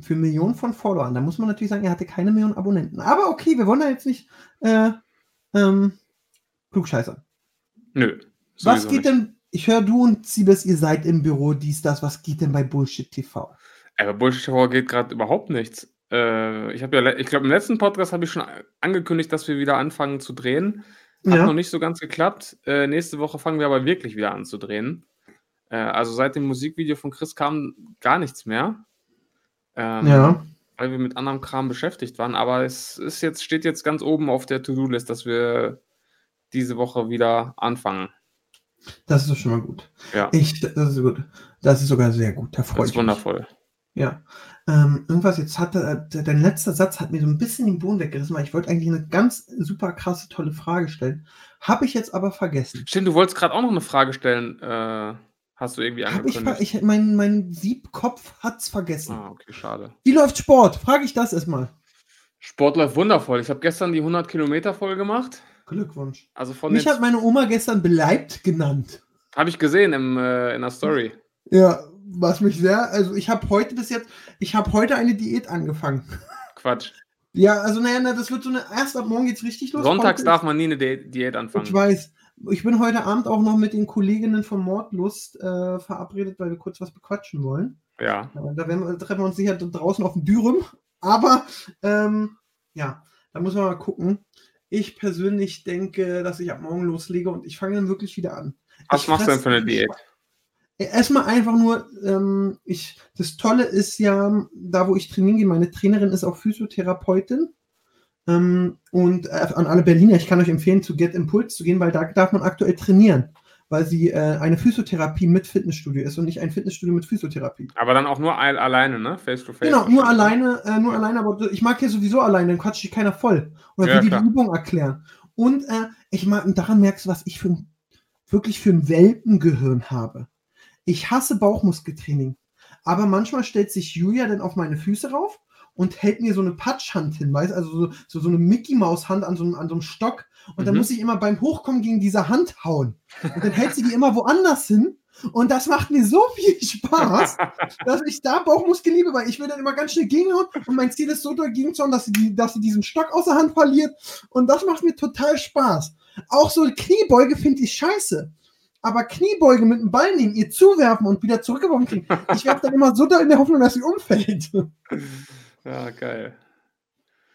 Für Millionen von Followern. Da muss man natürlich sagen, er hatte keine Millionen Abonnenten. Aber okay, wir wollen da jetzt nicht äh, ähm, klugscheißern. Nö. Was geht nicht. denn, ich höre du und Siebes, ihr seid im Büro, dies, das, was geht denn bei Bullshit TV? Aber Bullshit TV geht gerade überhaupt nichts. Äh, ich habe ja, ich glaube, im letzten Podcast habe ich schon angekündigt, dass wir wieder anfangen zu drehen. Hat noch nicht so ganz geklappt. Äh, nächste Woche fangen wir aber wirklich wieder an zu drehen. Äh, also seit dem Musikvideo von Chris kam gar nichts mehr. Ähm, ja. Weil wir mit anderem Kram beschäftigt waren. Aber es ist jetzt, steht jetzt ganz oben auf der To-Do-List, dass wir diese Woche wieder anfangen. Das ist doch schon mal gut. Ja, Ich, das ist gut. Das ist sogar sehr gut. Da freue das ich ist wundervoll. Ja. Ähm, irgendwas, jetzt hatte, äh, dein letzter Satz hat mir so ein bisschen den Boden weggerissen, weil ich wollte eigentlich eine ganz super krasse, tolle Frage stellen. Habe ich jetzt aber vergessen. Stimmt, du wolltest gerade auch noch eine Frage stellen. Äh, hast du irgendwie Hab ich, angekündigt? ich, mein, mein Siebkopf hat's vergessen. ah, okay, schade. Wie läuft Sport? Frage ich das erstmal. Sport läuft wundervoll. Ich habe gestern die 100 Kilometer voll gemacht. Glückwunsch. Also von Mich hat meine Oma gestern beleibt genannt. Habe ich gesehen im, äh, in der Story. Ja, was mich sehr, also ich habe heute bis jetzt, ich habe heute eine Diät angefangen. Quatsch. Ja, also naja, na, das wird so eine, erst ab morgen geht's richtig los. Sonntags Heute darf man nie eine Di Diät Ich anfangen. weiß. Ich bin heute Abend auch noch mit den Kolleginnen von Mordlust äh, verabredet, weil wir kurz was bequatschen wollen. Ja. Äh, Da werden wir, treffen wir uns sicher draußen auf dem Dürüm. Aber ähm, ja, da muss man mal gucken. Ich persönlich denke, dass ich ab morgen loslege und ich fange dann wirklich wieder an. Was Ich machst du denn für eine Diät? Erstmal einfach nur, ähm, ich, das Tolle ist ja, da wo ich trainieren gehe, meine Trainerin ist auch Physiotherapeutin. Ähm, und äh, an alle Berliner, ich kann euch empfehlen, zu Get Impulse zu gehen, weil da darf man aktuell trainieren, weil sie äh, eine Physiotherapie mit Fitnessstudio ist und nicht ein Fitnessstudio mit Physiotherapie. Aber dann auch nur al- alleine, ne? Face to face. Genau, nur wahrscheinlich. alleine, äh, nur alleine, aber ich mag ja sowieso alleine, dann quatscht dich keiner voll. Oder Ja, will die Übung erklären. Und äh, ich mag, daran merkst du, was ich für wirklich für ein Welpengehirn habe. Ich hasse Bauchmuskeltraining. Aber manchmal stellt sich Julia dann auf meine Füße rauf und hält mir so eine Patschhand hin, weißt also so, so, so eine Mickey-Maus-Hand an so, einem- an so einem Stock. Und dann Mhm. muss ich immer beim Hochkommen gegen diese Hand hauen. Und dann hält sie die immer woanders hin. Und das macht mir so viel Spaß dass ich da Bauchmuskel liebe, weil ich will dann immer ganz schnell gegenhauen und mein Ziel ist so doll gegenzuhauen, dass sie, die, dass sie diesen Stock aus der Hand verliert und das macht mir total Spaß. Auch so Kniebeuge finde ich scheiße. Aber Kniebeuge mit dem Ball nehmen, ihr zuwerfen und wieder zurückgeworfen kriegen, ich werfe dann immer so doll in der Hoffnung, dass sie umfällt. Ja, geil.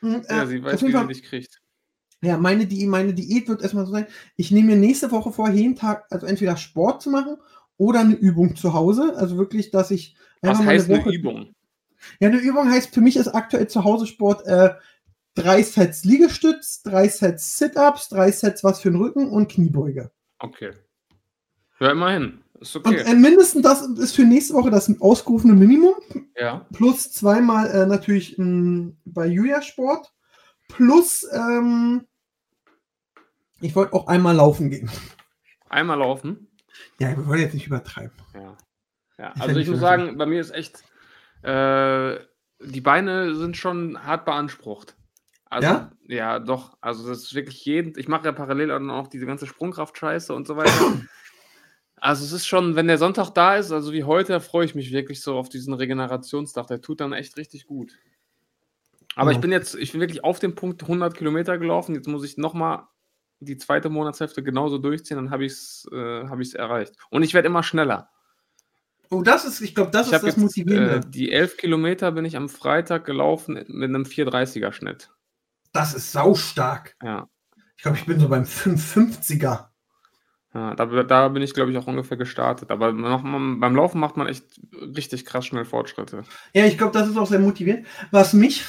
Und, Ja, äh, sie weiß, wie sie Fall- dich kriegt. Ja, meine, Di meine Diät wird erstmal so sein, ich nehme mir nächste Woche vor, jeden Tag, also entweder Sport zu machen oder eine Übung zu Hause. Also wirklich, dass ich Was heißt eine Woche- Übung? Ja, eine Übung heißt, für mich ist aktuell zu Hause Sport äh, drei Sets Liegestütz, drei Sets Sit-Ups, drei Sets was für den Rücken und Kniebeuge. Okay. Ja, immerhin. Ist Und okay. äh, mindestens das ist für nächste Woche das ausgerufene Minimum. ja. Plus zweimal äh, natürlich m, bei Julia Sport. Plus, ähm, ich wollte auch einmal laufen gehen. Einmal laufen. Ja, wir wollen jetzt nicht übertreiben. Ja. ja. Also ich muss sagen, bei mir ist echt, äh, die Beine sind schon hart beansprucht. Also, Ja? ja? doch. Also das ist wirklich jeden, ich mache ja parallel auch noch diese ganze Sprungkraft-Scheiße und so weiter. Also es ist schon, wenn der Sonntag da ist, also wie heute, freue ich mich wirklich so auf diesen Regenerationstag. Der tut dann echt richtig gut. Aber Ja. ich bin jetzt, ich bin wirklich auf dem Punkt 100 Kilometer gelaufen. Jetzt muss ich nochmal die zweite Monatshälfte genauso durchziehen, dann habe ich es äh, hab ich's erreicht. Und ich werde immer schneller. Oh, das ist, ich glaube, das ich ist das jetzt Motivierende. äh, die 11 Kilometer bin ich am Freitag gelaufen mit einem 430er Schnitt. das ist saustark. Ja. Ich glaube, ich bin so beim 550er. Ja da, da bin ich, glaube ich, auch ungefähr gestartet. Aber noch, beim Laufen macht man echt richtig krass schnell Fortschritte. Ja, ich glaube, das ist auch sehr motivierend. Was mich,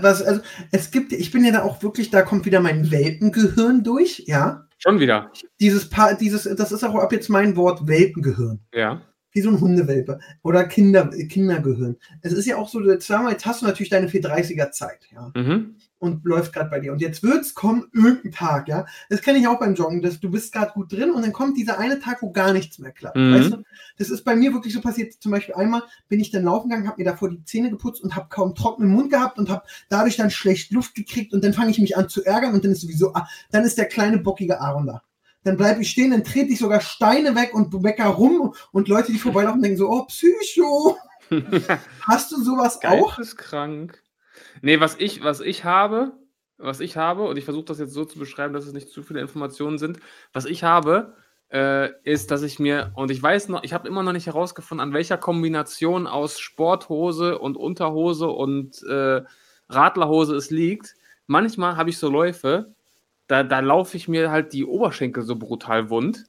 was, also, es gibt, ich bin ja da auch wirklich, da kommt wieder mein Welpengehirn durch, ja. Schon wieder. Dieses Paar, dieses, das ist auch ab jetzt mein Wort Welpengehirn. Ja. Wie so ein Hundewelpe. Oder Kinder, Kindergehirn. Es ist ja auch so, jetzt hast du natürlich deine 430er Zeit, ja. Mhm. Und läuft gerade bei dir. Und jetzt wird's kommen, irgendein Tag, ja. Das kenne ich auch beim Joggen, dass du bist gerade gut drin und dann kommt dieser eine Tag, wo gar nichts mehr klappt. Mhm. Weißt du? Das ist bei mir wirklich so passiert. Zum Beispiel einmal bin ich dann laufen gegangen, habe mir davor die Zähne geputzt und habe kaum trockenen Mund gehabt und habe dadurch dann schlecht Luft gekriegt und dann fange ich mich an zu ärgern und dann ist sowieso, ah, dann ist der kleine bockige Aaron da. Dann bleibe ich stehen, dann trete ich sogar Steine weg und mecker rum und Leute, die vorbeilaufen, denken so, oh, Psycho. Hast du sowas auch? Geisteskrank. Nee, was ich, was ich habe, was ich habe, und ich versuche das jetzt so zu beschreiben, dass es nicht zu viele Informationen sind, was ich habe, äh, ist, dass ich mir, und ich weiß noch, ich habe immer noch nicht herausgefunden, an welcher Kombination aus Sporthose und Unterhose und äh, Radlerhose es liegt. Manchmal habe ich so Läufe, da, da laufe ich mir halt die Oberschenkel so brutal wund,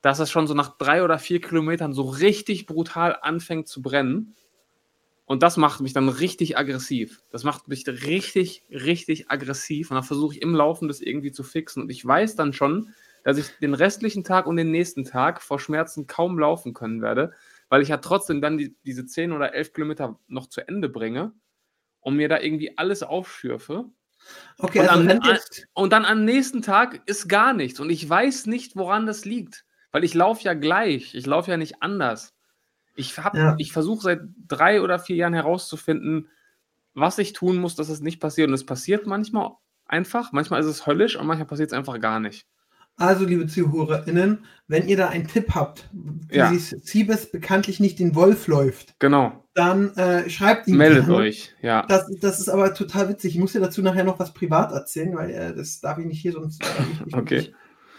dass es schon so nach drei oder vier Kilometern so richtig brutal anfängt zu brennen. Und das macht mich dann richtig aggressiv. Das macht mich richtig, richtig aggressiv. Und dann versuche ich im Laufen das irgendwie zu fixen. Und ich weiß dann schon, dass ich den restlichen Tag und den nächsten Tag vor Schmerzen kaum laufen können werde, weil ich ja trotzdem dann die, diese 10 oder 11 Kilometer noch zu Ende bringe und mir da irgendwie alles aufschürfe. Okay, Und also am- Und dann am nächsten Tag ist gar nichts. Und ich weiß nicht, woran das liegt. Weil ich laufe ja gleich. Ich laufe ja nicht anders. Ich, hab- Ja. ich versuche seit drei oder vier Jahren herauszufinden, was ich tun muss, dass es nicht passiert. Und es passiert manchmal einfach. Manchmal ist es höllisch und manchmal passiert es einfach gar nicht. Also, liebe ZuhörerInnen, wenn ihr da einen Tipp habt, wie Ja. Siebes bekanntlich nicht den Wolf läuft, Genau. dann äh, schreibt ihn Meldet gerne. euch. Ja. Das, das ist aber total witzig. Ich muss dir dazu nachher noch was privat erzählen, weil äh, das darf ich nicht hier, sonst. Äh, ich, ich, Okay. Ich,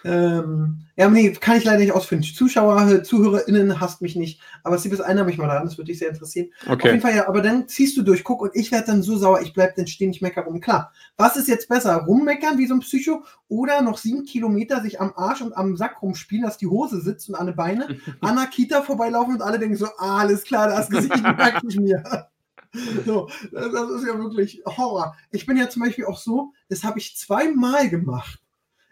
ähm, ja, nee, kann ich leider nicht ausfinden. Zuschauer, äh, ZuhörerInnen hasst mich nicht. Aber Siebes, einer mich mal daran, das würde dich sehr interessieren. Auf jeden Okay. Fall ja, aber dann ziehst du durch, guck, und ich werde dann so sauer, ich bleib dann stehen, ich mecker rum. Klar, was ist jetzt besser? Rummeckern wie so ein Psycho oder noch sieben Kilometer sich am Arsch und am Sack rumspielen, dass die Hose sitzt und an den Beine, an der Kita vorbeilaufen und alle denken so, ah, alles klar, das Gesicht merke ich mir. So, das das ist ja wirklich Horror. Ich bin ja zum Beispiel auch so, das habe ich zweimal gemacht.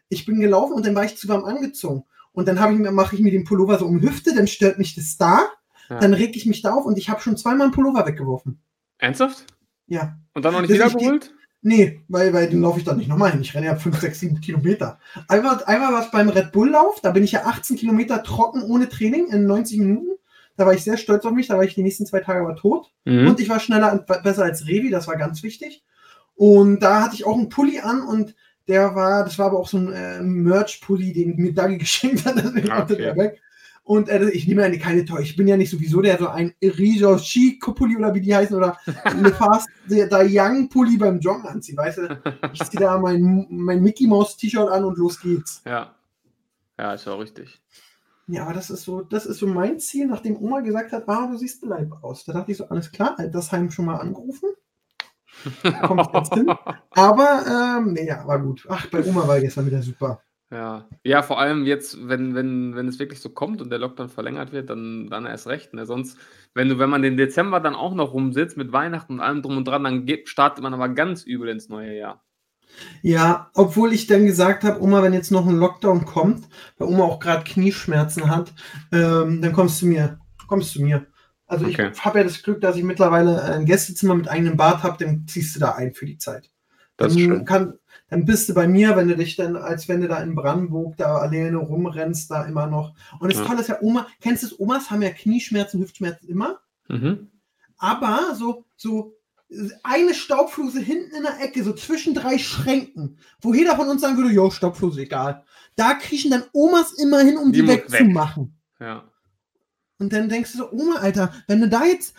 Ich bin gelaufen und dann war ich zu warm angezogen. Und dann ich mache ich mir den Pullover so um Hüfte, dann stört mich das da, Ja. dann reg ich mich da auf und ich habe schon zweimal einen Pullover weggeworfen. Ernsthaft? Ja. Und dann noch nicht wiedergeholt? Nee, weil, weil den laufe ich dann nicht nochmal hin. Ich renne ja 5, 6, 7 Kilometer. Einmal, einmal was beim Red Bull-Lauf, da bin ich ja 18 Kilometer trocken ohne Training in 90 Minuten. Da war ich sehr stolz auf mich, da war ich die nächsten zwei Tage aber tot. Mhm. Und ich war schneller und besser als Revi, das war ganz wichtig. Und da hatte ich auch einen Pulli an und der war, das war aber auch so ein äh, Merch-Pulli, den mir Dagi geschenkt hat, deswegen Ah, okay. der weg. Und äh, ich nehme ja keine Toy. Ich bin ja nicht sowieso der so ein Rijo Pulli oder wie die heißen oder eine Fast da Young Pulli beim Joggen anziehe. Weißt du, ich ziehe da mein, mein Mickey Mouse T-Shirt an und los geht's. Ja. Ja, ist auch richtig. Ja, aber das ist so, das ist so mein Ziel, nachdem Oma gesagt hat, ah, du siehst beleibt aus. Da dachte ich so, alles klar, Altersheim schon mal angerufen. Kommt jetzt hin. Aber, ähm, nee, ja, war gut. Ach, bei Oma war gestern wieder super. Ja. ja, vor allem jetzt, wenn, wenn, wenn es wirklich so kommt und der Lockdown verlängert wird, dann, dann erst recht. Ne? Sonst, wenn du, wenn man den Dezember dann auch noch rumsitzt mit Weihnachten und allem drum und dran, dann geht, startet man aber ganz übel ins neue Jahr. Ja, obwohl ich dann gesagt habe, Oma, wenn jetzt noch ein Lockdown kommt, weil Oma auch gerade Knieschmerzen hat, ähm, dann kommst du mir. Kommst zu mir. Also Okay. ich habe ja das Glück, dass ich mittlerweile ein Gästezimmer mit eigenem Bad habe, dann ziehst du da ein für die Zeit. Das ist dann, schön. Kann, dann bist du bei mir, wenn du dich dann, als wenn du da in Brandenburg da alleine rumrennst, da immer noch. Und das Ja. Tolle ist ja, Oma, kennst du es, Omas haben ja Knieschmerzen, Hüftschmerzen immer, Mhm. aber so, so eine Staubfluse hinten in der Ecke, so zwischen drei Schränken, wo jeder von uns sagen würde, jo, Staubfluse, egal. Da kriechen dann Omas immer hin, um die, Die wegzumachen. Ja. Und dann denkst du so, Oma, Alter, wenn du da jetzt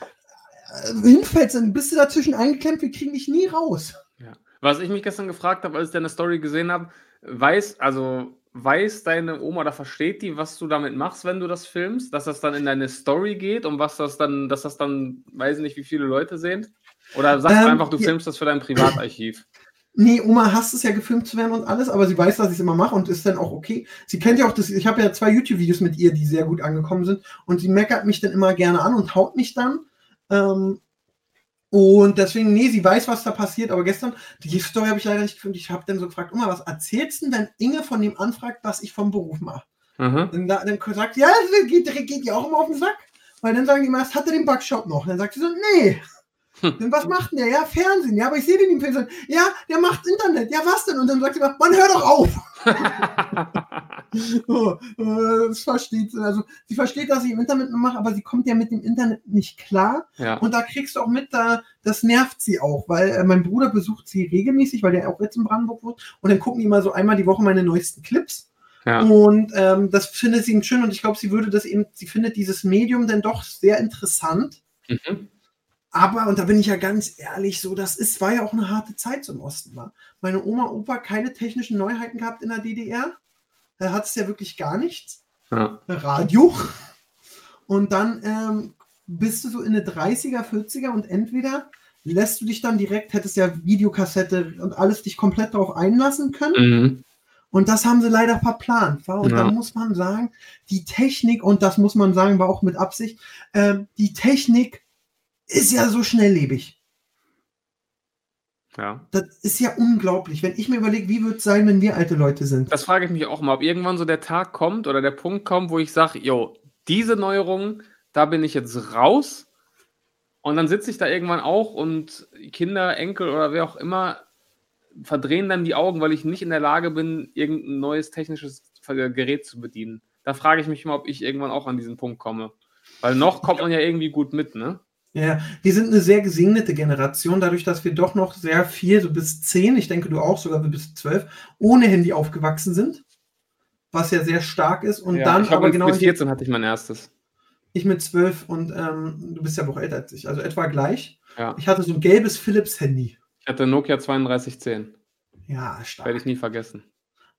äh, hinfällst, dann bist du dazwischen eingeklemmt, wir kriegen dich nie raus. Was ich mich gestern gefragt habe, als ich deine Story gesehen habe, weiß, also weiß deine Oma oder versteht die, was du damit machst, wenn du das filmst, dass das dann in deine Story geht und was das dann, dass das dann, weiß ich nicht, wie viele Leute sehen? Oder sagst du Ähm, einfach, du ja. filmst das für dein Privatarchiv? Nee, Oma hasst es ja gefilmt zu werden und alles, aber sie weiß, dass ich es immer mache und ist dann auch okay. Sie kennt ja auch das, ich habe ja zwei YouTube-Videos mit ihr, die sehr gut angekommen sind und sie meckert mich dann immer gerne an und haut mich dann. Ähm, und deswegen, nee, sie weiß, was da passiert, aber gestern, die Story habe ich leider nicht gefilmt. Ich habe dann so gefragt, Oma, was erzählst du denn, wenn Inge von dem anfragt, was ich vom Beruf mache? Mhm. Dann, da- dann sagt sie, ja, geht, geht die auch immer auf den Sack. Weil dann sagen die immer, hat er den Backshop noch? Dann sagt sie so, nee. Dann was macht denn der? Ja, Fernsehen. Ja, aber ich sehe den im Fernsehen. Ja, der macht Internet. Ja, was denn? Und dann sagt sie immer, man hör doch auf. So, äh, das versteht sie. Also, sie versteht, dass ich im Internet mache, aber sie kommt ja mit dem Internet nicht klar. ja. Und da kriegst du auch mit, da, das nervt sie auch, weil äh, mein Bruder besucht sie regelmäßig, weil der auch jetzt in Brandenburg wohnt. Und dann gucken die mal so einmal die Woche meine neuesten Clips. ja. Und ähm, das findet sie schön und ich glaube, sie würde das eben, sie findet dieses Medium dann doch sehr interessant. Mhm. Aber, und da bin ich ja ganz ehrlich, so, das ist, war ja auch eine harte Zeit so im Osten war. Meine Oma, Opa keine technischen Neuheiten gehabt in der DDR. Da hat es ja wirklich gar nichts. ja. Radio. Und dann ähm, bist du so in eine 30er, 40er und entweder lässt du dich dann direkt, hättest ja Videokassette und alles dich komplett darauf einlassen können. Mhm. Und das haben sie leider verplant. Wa? Und Ja. dann muss man sagen, die Technik, und das muss man sagen, war auch mit Absicht, ähm, die Technik ist ja so schnelllebig. ja. Das ist ja unglaublich. Wenn ich mir überlege, wie wird es sein, wenn wir alte Leute sind? Das frage ich mich auch mal, ob irgendwann so der Tag kommt oder der Punkt kommt, wo ich sage, jo, diese Neuerung, da bin ich jetzt raus. Und dann sitze ich da irgendwann auch und Kinder, Enkel oder wer auch immer verdrehen dann die Augen, weil ich nicht in der Lage bin, irgendein neues technisches Gerät zu bedienen. Da frage ich mich mal, ob ich irgendwann auch an diesen Punkt komme. Weil noch kommt man ja irgendwie gut mit, ne? Ja, wir sind eine sehr gesegnete Generation, dadurch, dass wir doch noch sehr viel, so bis 10, ich denke du auch sogar bis 12, ohne Handy aufgewachsen sind. was ja sehr stark ist. Und ja, dann ich aber genau mit in die- 14 hatte ich mein erstes. ich mit 12 und ähm, du bist ja auch älter als ich, also etwa gleich. Ja. Ich hatte so ein gelbes Philips-Handy. Ich hatte Nokia 3210. Ja, stark. Werde ich nie vergessen.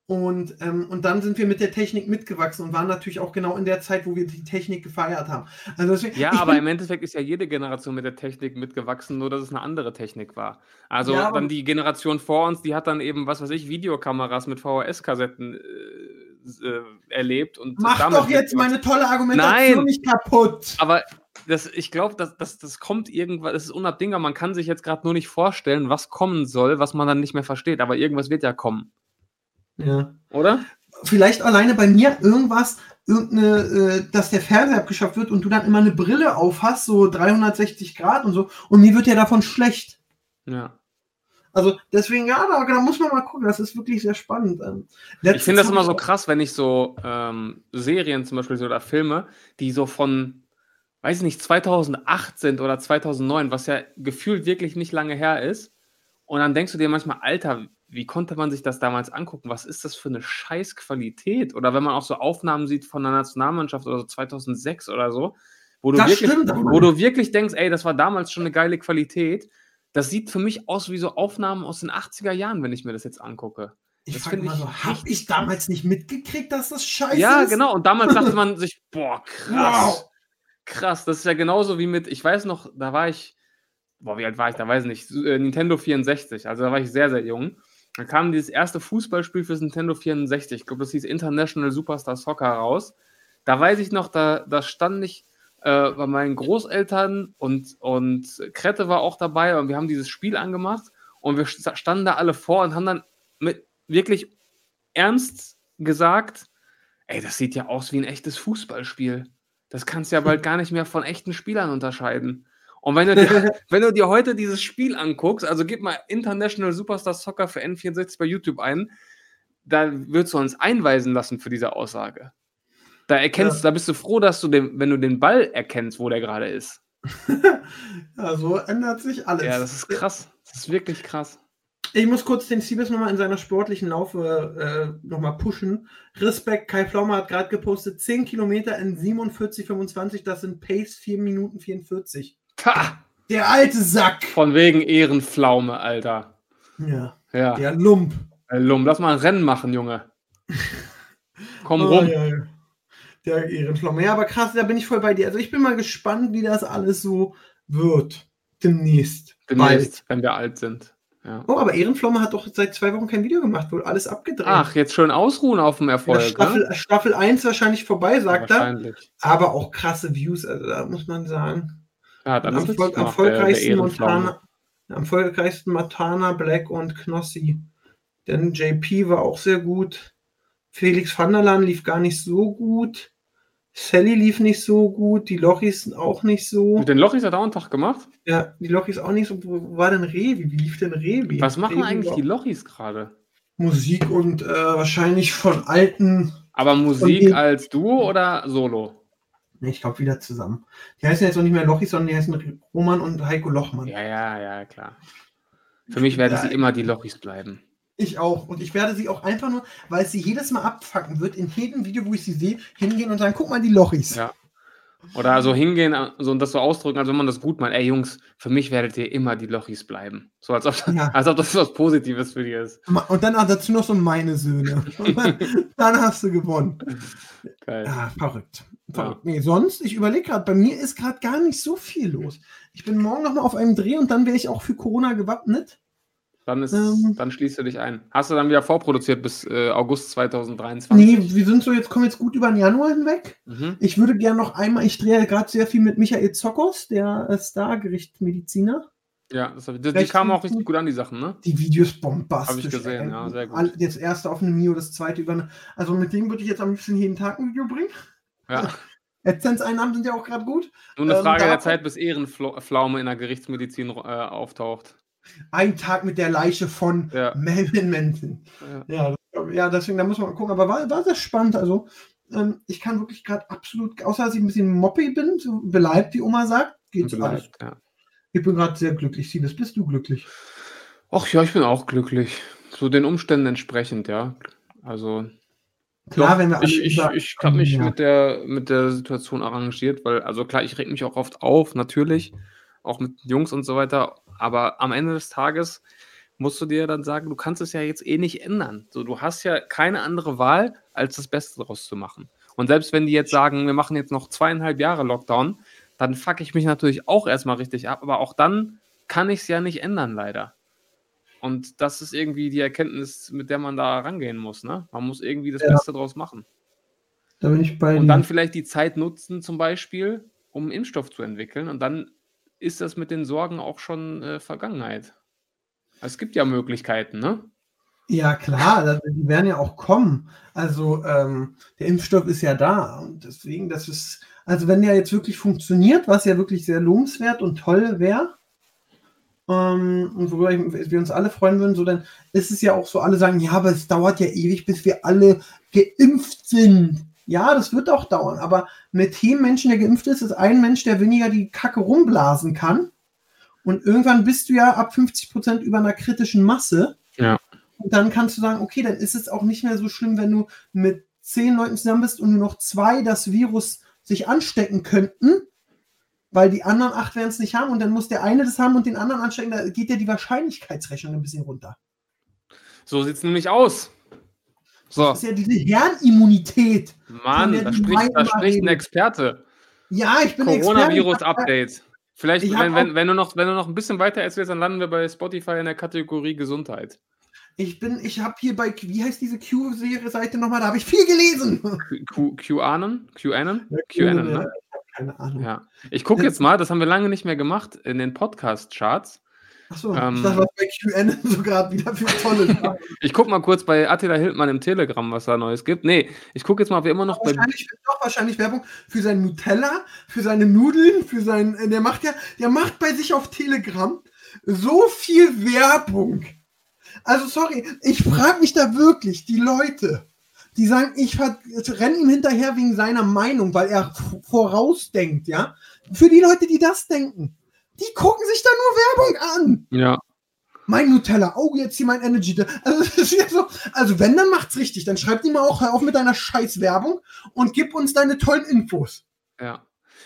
Und, ähm, und dann sind wir mit der Technik mitgewachsen und waren natürlich auch genau in der Zeit, wo wir die Technik gefeiert haben. Also deswegen, Ja, aber bin- im Endeffekt ist ja jede Generation mit der Technik mitgewachsen, nur dass es eine andere Technik war. Also Ja, dann die Generation vor uns, die hat dann eben, was weiß ich, Videokameras mit VHS-Kassetten äh, äh, erlebt. Und mach doch jetzt meine tolle Argumentation Nein. nicht kaputt. Aber das, ich glaube, das, das, das kommt irgendwas, das ist unabdingbar. Man kann sich jetzt gerade nur nicht vorstellen, was kommen soll, was man dann nicht mehr versteht. Aber irgendwas wird ja kommen, Ja. oder? Vielleicht alleine bei mir irgendwas, irgendeine, äh, dass der Fernseher abgeschafft wird und du dann immer eine Brille auf hast, so 360 Grad und so. Und mir wird ja davon schlecht. Ja. Also deswegen, ja, da, da muss man mal gucken. Das ist wirklich sehr spannend. Ähm, Ich letztens finde das immer ich so krass, wenn ich so ähm, Serien zum Beispiel oder Filme, die so von, weiß ich nicht, 2008 sind oder 2009, was ja gefühlt wirklich nicht lange her ist. Und dann denkst du dir manchmal, Alter, wie konnte man sich das damals angucken? Was ist das für eine Scheißqualität? Oder wenn man auch so Aufnahmen sieht von der Nationalmannschaft oder so 2006 oder so, wo du, Das wirklich, stimmt, wo du wirklich denkst, ey, das war damals schon eine geile Qualität. Das sieht für mich aus wie so Aufnahmen aus den 80er Jahren, wenn ich mir das jetzt angucke. Ich frage finde mal ich so, habe ich damals nicht mitgekriegt, dass das scheiße Ja, ist? genau. Und damals dachte man sich, boah, krass. Wow. Krass. Das ist ja genauso wie mit, ich weiß noch, da war ich, boah, wie alt war ich? Da weiß ich nicht, äh, Nintendo 64. Also da war ich sehr, sehr jung. Da kam dieses erste Fußballspiel fürs Nintendo 64. Ich glaube, das hieß International Superstar Soccer raus. Da weiß ich noch, da, da stand ich äh, bei meinen Großeltern und, und Krette war auch dabei und wir haben dieses Spiel angemacht und wir sta- standen da alle vor und haben dann mit wirklich ernst gesagt, ey, das sieht ja aus wie ein echtes Fußballspiel. Das kannst du ja bald gar nicht mehr von echten Spielern unterscheiden. Und wenn du, dir, wenn du dir heute dieses Spiel anguckst, also gib mal International Superstar Soccer für N64 bei YouTube ein, da würdest du uns einweisen lassen für diese Aussage. Da erkennst, da bist du froh, dass du den, wenn du den Ball erkennst, wo der gerade ist. Ja, so ändert sich alles. Ja, das ist krass. Das ist wirklich krass. Ich muss kurz den Siebes nochmal in seiner sportlichen Laufe äh, nochmal pushen. Respekt, Kai Pflaume hat gerade gepostet, 10 Kilometer in 47,25, das sind Pace 4 Minuten 44. Ha! Der alte Sack. Von wegen Ehrenpflaume, Alter. Ja, Ja. der Lump. Hey, Lum, lass mal ein Rennen machen, Junge. Komm Oh, rum. ja, ja. Der Ehrenpflaume. Ja, aber krass, da bin ich voll bei dir. Also ich bin mal gespannt, wie das alles so wird. Demnächst. Demnächst, wenn wir alt sind. Ja. Oh, aber Ehrenpflaume hat doch seit zwei Wochen kein Video gemacht, wurde alles abgedreht. Ach, jetzt schön ausruhen auf dem Ja, Erfolg. Staffel, ne? Staffel 1 wahrscheinlich vorbei, sagt er. Wahrscheinlich. Aber auch krasse Views, also da muss man sagen. Ja, hat Am, gemacht, erfolgreichsten der, der. Montana, am erfolgreichsten Montana, Black und Knossi. Denn JP war auch sehr gut. Felix van der Laan lief gar nicht so gut. Sally lief nicht so gut. Die Lochis sind auch nicht so. Mit den Lochis hat er auch einen Tag gemacht. Ja, die Lochis auch nicht so. Wo war denn Revi? Wie lief denn Revi? Was machen Revi eigentlich die Lochis gerade? Musik und äh, wahrscheinlich von alten. Aber Musik als Duo oder Solo? Nee, ich glaube wieder zusammen. Die heißen jetzt auch nicht mehr Lochis, sondern die heißen Roman und Heiko Lochmann. Ja, ja, ja, klar. Für mich werden sie Ja. immer die Lochis bleiben. Ich auch. Und ich werde sie auch einfach nur, weil sie jedes Mal abfacken wird, in jedem Video, wo ich sie sehe, hingehen und sagen, guck mal, die Lochis. Ja. Oder so hingehen so, und das so ausdrücken, als wenn man das gut meint. Ey, Jungs, für mich werdet ihr immer die Lochis bleiben. So als ob, Ja. als ob das was Positives für dich ist. Und dann dazu noch so meine Söhne. Dann, hast du gewonnen. Geil. Ja, verrückt. verrückt. Nee, sonst, ich überlege gerade, bei mir ist gerade gar nicht so viel los. Ich bin morgen noch mal auf einem Dreh und dann wäre ich auch für Corona gewappnet. Dann, ist, Ähm. dann schließt du dich ein. Hast du dann wieder vorproduziert bis äh, August 2023? Nee, wir sind so, jetzt kommen jetzt gut über den Januar hinweg. Mhm. Ich würde gerne noch einmal, ich drehe ja gerade sehr viel mit Michael Zokos, der äh, Star-Gerichtmediziner. Ja, das, die, die kamen auch richtig gut an, die Sachen, ne? Die Videos bombastisch. Hab ich gesehen, ey. ja, sehr gut. Das erste auf eine Mio, das zweite über eine. Also mit dem würde ich jetzt am liebsten jeden Tag ein Video bringen. Ja. AdSense-Einnahmen sind ja auch gerade gut. Nur eine Ähm, Frage da- der Zeit, bis Ehrenpflaume in der Gerichtsmedizin äh, auftaucht. Ein Tag mit der Leiche von Ja. Melvin Manson. Ja. Ja, ja, deswegen, da muss man mal gucken. Aber war, war sehr spannend. Also, ähm, ich kann wirklich gerade absolut, außer dass ich ein bisschen moppig bin, so beleibt, wie Oma sagt, geht's alles. Bleibt, ja. Ich bin gerade sehr glücklich. Siebes, bist du glücklich? Ach ja, ich bin auch glücklich. So den Umständen entsprechend, ja. Also, Klar, Doch, wenn wir ich, ich, ich habe mich Ja. mit, der, mit der Situation arrangiert, weil, also klar, ich reg mich auch oft auf, natürlich, auch mit Jungs und so weiter, aber am Ende des Tages musst du dir dann sagen, du kannst es ja jetzt eh nicht ändern. So, du hast ja keine andere Wahl, als das Beste daraus zu machen. Und selbst wenn die jetzt sagen, wir machen jetzt noch zweieinhalb Jahre Lockdown, dann fuck ich mich natürlich auch erstmal richtig ab, aber auch dann kann ich es ja nicht ändern, leider. Und das ist irgendwie die Erkenntnis, mit der man da rangehen muss. Ne? Man muss irgendwie das Ja. Beste draus machen. Da bin ich bei Und dann vielleicht die Zeit nutzen, zum Beispiel, um einen Impfstoff zu entwickeln. Und dann ist das mit den Sorgen auch schon äh, Vergangenheit. Es gibt ja Möglichkeiten, ne? Ja, klar, die werden ja auch kommen. Also ähm, der Impfstoff ist ja da. Und deswegen, das ist, also wenn der jetzt wirklich funktioniert, was ja wirklich sehr lobenswert und toll wäre, ähm, und worüber ich, wir uns alle freuen würden, so dann ist es ja auch so, alle sagen, ja, aber es dauert ja ewig, bis wir alle geimpft sind. Ja, das wird auch dauern, aber mit jedem Menschen, der geimpft ist, ist ein Mensch, der weniger die Kacke rumblasen kann. Und irgendwann bist du ja ab 50 Prozent über einer kritischen Masse. Ja. Und dann kannst du sagen, okay, dann ist es auch nicht mehr so schlimm, wenn du mit zehn Leuten zusammen bist und nur noch zwei das Virus sich anstecken könnten, weil die anderen acht werden es nicht haben und dann muss der eine das haben und den anderen anstecken, da geht ja die Wahrscheinlichkeitsrechnung ein bisschen runter. So sieht es nämlich aus. So, Das ist ja diese Herrenimmunität. Mann, da spricht, da spricht ein. Experte. Ja, ich bin Experte. Coronavirus-Update. Vielleicht, wenn, wenn, wenn, du noch, wenn du noch ein bisschen weiter erzählst, dann landen wir bei Spotify in der Kategorie Gesundheit. Ich bin, ich habe hier bei, wie heißt diese Q-Serie-Seite nochmal, da habe ich viel gelesen. Q, QAnon? QAnon? QAnon, ne? keine Ahnung. Ja. Ich gucke jetzt mal, das haben wir lange nicht mehr gemacht, in den Podcast-Charts. Achso, Ähm, ich dachte, was bei QN so gerade wieder für tolle. Ich gucke mal kurz bei Attila Hildmann im Telegram, was da Neues gibt. Nee, ich gucke jetzt mal, ob wir immer noch bei. wahrscheinlich, doch, wahrscheinlich Werbung für sein Nutella, für seine Nudeln, für sein, äh, der macht ja, der macht bei sich auf Telegram so viel Werbung. Also sorry, ich frage mich da wirklich, die Leute, die sagen, ich renne ihm hinterher wegen seiner Meinung, weil er vorausdenkt, ja. Für die Leute, die das denken, die gucken sich da nur Werbung an. Ja, Mein Nutella, oh, jetzt hier mein Energy. Also, so, also wenn, dann macht's richtig. Dann schreib die mal auch, auf mit deiner scheiß Werbung und gib uns deine tollen Infos. ja.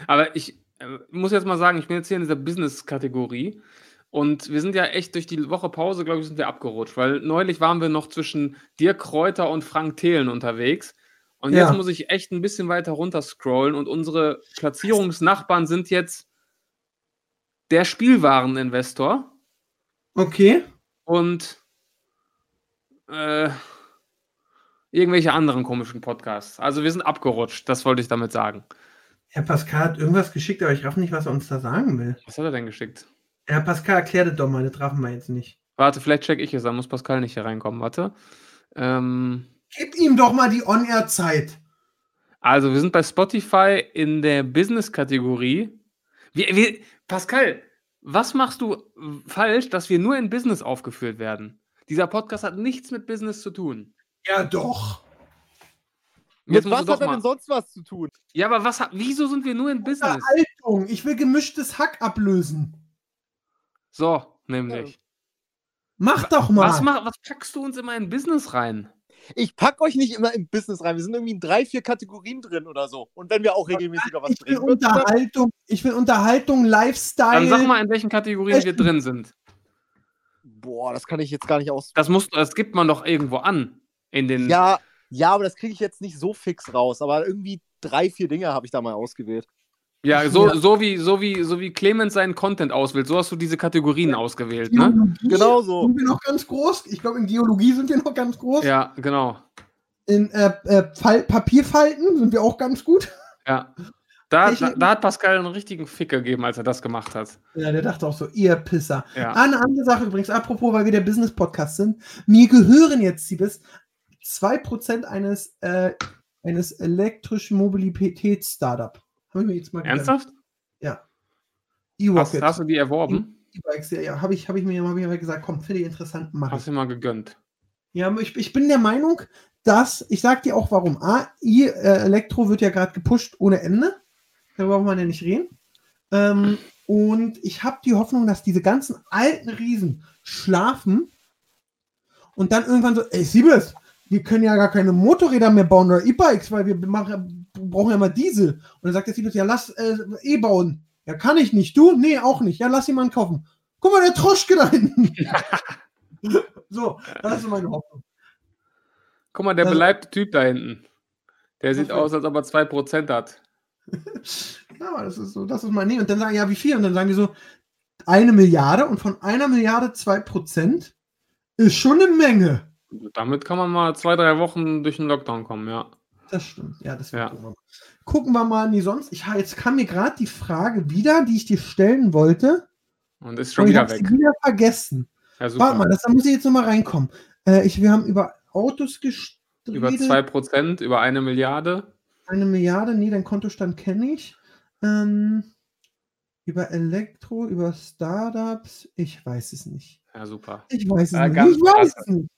Aber ich äh, muss jetzt mal sagen, ich bin jetzt hier in dieser Business-Kategorie. Und wir sind ja echt durch die Woche Pause, glaube ich, sind wir abgerutscht, weil neulich waren wir noch zwischen Dirk Kräuter und Frank Thelen unterwegs. Und Ja. jetzt muss ich echt ein bisschen weiter runter scrollen und unsere Platzierungsnachbarn sind jetzt der Spielwareninvestor Okay. und äh, irgendwelche anderen komischen Podcasts. Also wir sind abgerutscht, das wollte ich damit sagen. Herr Pascal hat irgendwas geschickt, aber ich raff nicht, was er uns da sagen will. Was hat er denn geschickt? Herr Pascal, erklär das doch mal, das raffen wir jetzt nicht. Warte, vielleicht check ich es, dann muss Pascal nicht hier reinkommen. Warte. Ähm, Gib ihm doch mal die On-Air-Zeit. also, wir sind bei Spotify in der Business-Kategorie. Wir, wir, Pascal, was machst du falsch, dass wir nur in Business aufgeführt werden? Dieser Podcast hat nichts mit Business zu tun. Ja, doch. Jetzt Mit was hat er denn sonst was zu tun? Ja, aber was, hat- wieso sind wir nur in Business? Unterhaltung. Ich will gemischtes Hack ablösen. So, nämlich. Mach doch mal. Was, mach, was packst du uns immer in Business rein? Ich pack euch nicht immer im Business rein. Wir sind irgendwie in drei, vier Kategorien drin oder so. Und wenn wir auch regelmäßiger was ich will drehen, wird's dann- Unterhaltung. Ich will Unterhaltung, Lifestyle. Dann sag mal, in welchen Kategorien wir drin sind. Boah, das kann ich jetzt gar nicht aus. Das, muss, das gibt man doch irgendwo an. In den. Ja, ja, aber das kriege ich jetzt nicht so fix raus. Aber irgendwie drei, vier Dinge habe ich da mal ausgewählt. Ja, so, Ja. So, wie, so, wie, so wie Clemens seinen Content auswählt, so hast du diese Kategorien ausgewählt, ne? Geologie Genau so. Sind wir noch ganz groß? Ich glaube, in Geologie sind wir noch ganz groß. Ja, genau. In äh, äh, Papierfalten sind wir auch ganz gut. Ja. Da, da, da hat Pascal einen richtigen Fick gegeben, als er das gemacht hat. Ja, der dachte auch so, ihr Pisser. Ja. Ah, eine andere Sache übrigens, apropos, weil wir der Business-Podcast sind. Mir gehören jetzt, Siebes, 2% eines, äh, eines elektrischen Mobilitäts-Startup. Haben wir mir jetzt mal gegönnt. Ernsthaft? Hast, E-Rocket. hast du die erworben? E-Bikes, ja, ja, habe ich, hab ich mir hab ich mir gesagt, komm, finde ich interessant, mach Hast ich. du mal gegönnt? Ja, ich, ich bin der Meinung, dass, ich sag dir auch warum. A, äh, Elektro wird ja gerade gepusht ohne Ende. Darüber braucht man ja nicht reden. Ähm, und ich habe die Hoffnung, dass diese ganzen alten Riesen schlafen und dann irgendwann so, ey, Siebes, wir können ja gar keine Motorräder mehr bauen oder E-Bikes, weil wir machen, brauchen ja mal Diesel. Und dann sagt der Siebes, ja, lass äh, eh bauen. Ja, kann ich nicht. Du? Nee, auch nicht. Ja, lass jemanden kaufen. Guck mal, der Troschke da hinten. so, das ist meine Hoffnung. Guck mal, der Also- beleibte Typ da hinten. Der sieht aus, als ob er 2% hat. Ja, das ist so, das ist mein Nee. Und dann sagen, ja, wie viel? Und dann sagen die so, eine Milliarde und von einer Milliarde zwei Prozent ist schon eine Menge. Damit kann man mal zwei, drei Wochen durch den Lockdown kommen, ja. Das stimmt. Ja, das Ja. wird ja. Gucken wir mal, nee, sonst. Ich, jetzt kam mir gerade die Frage wieder, die ich dir stellen wollte. Und ist und schon ich wieder weg. wieder vergessen. Ja. Warte mal, das, da muss ich jetzt nochmal reinkommen. Äh, ich, wir haben über Autos geredet. über 2%, über eine Milliarde. Eine Milliarde, nee, dein Kontostand kenne ich. Ähm, über Elektro, über Startups, ich weiß es nicht. Ja, super. Ich weiß es Ja, nicht. ganz Ich weiß es nicht.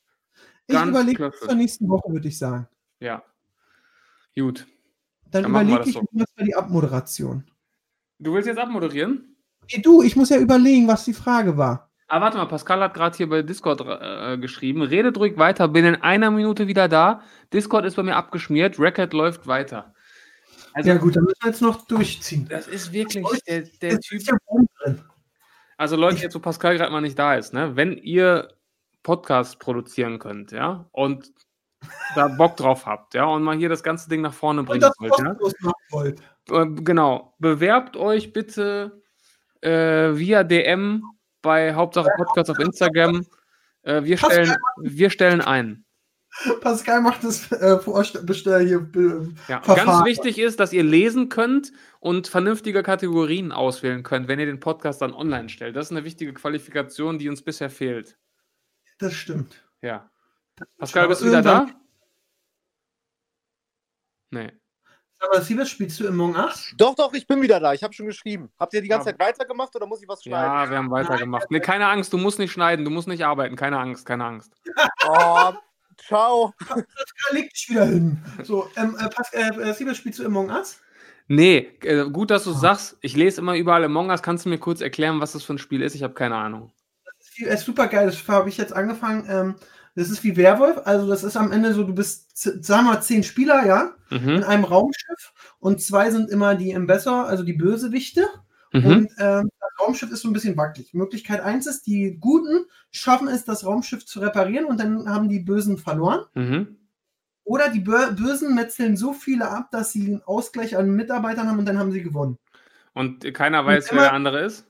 Ich überlege bis zur nächsten Woche, würde ich sagen. Ja. Gut. Dann Dann überlege das ich so. mir was für die Abmoderation. Du willst jetzt abmoderieren? Hey, du, ich muss ja überlegen, was die Frage war. Ah, warte mal, Pascal hat gerade hier bei Discord äh, geschrieben. Redet ruhig weiter, bin in einer Minute wieder da. Discord ist bei mir abgeschmiert, Record läuft weiter. Also, ja gut, dann müssen wir jetzt noch durchziehen. das ist wirklich der, der Jetzt Typ. ja. Also Leute, jetzt wo Pascal gerade mal nicht da ist, ne? Wenn ihr Podcast produzieren könnt, ja, und da Bock drauf habt, ja, und mal hier das ganze Ding nach vorne bringen wollt, ja, wollt. äh, genau, bewerbt euch bitte äh, via DM bei Hauptsache Podcast auf Instagram. Äh, wir, Pascal. stellen, wir stellen ein. Pascal macht das äh, Vorbestell hier. Äh, Ja, ganz wichtig ist, dass ihr lesen könnt und vernünftige Kategorien auswählen könnt, wenn ihr den Podcast dann online stellt. Das ist eine wichtige Qualifikation, die uns bisher fehlt. das stimmt. Ja. Pascal, bist du wieder da? Nee. Aber Siebes, spielst du Among Us? Doch, doch, ich bin wieder da. Ich habe schon geschrieben. Habt ihr die ganze Ja. Zeit weitergemacht oder muss ich was schneiden? Ja, wir haben weitergemacht. Nee, keine Angst, du musst nicht schneiden, du musst nicht arbeiten. Keine Angst, keine Angst. Oh, ciao. Pascal, leg dich wieder hin. So, ähm, äh, Pas- äh, äh, Siebes, spielst du Among Us? Nee, äh, gut, dass du sagst. Ich lese immer überall Among Us. Kannst du mir kurz erklären, was das für ein Spiel ist? Ich habe keine Ahnung. Es ist super geil, das habe ich jetzt angefangen. Ähm, das ist wie Werwolf, also das ist am Ende so, du bist, sagen wir mal, zehn Spieler, ja, in Mhm. einem Raumschiff und zwei sind immer die Embesser, also die Bösewichte. Mhm. Und ähm, das Raumschiff ist so ein bisschen wackelig. Möglichkeit eins ist, die Guten schaffen es, das Raumschiff zu reparieren und dann haben die Bösen verloren. Mhm. Oder die Bö Bösen metzeln so viele ab, dass sie einen Ausgleich an Mitarbeitern haben und dann haben sie gewonnen. Und keiner weiß, wer immer- der andere ist?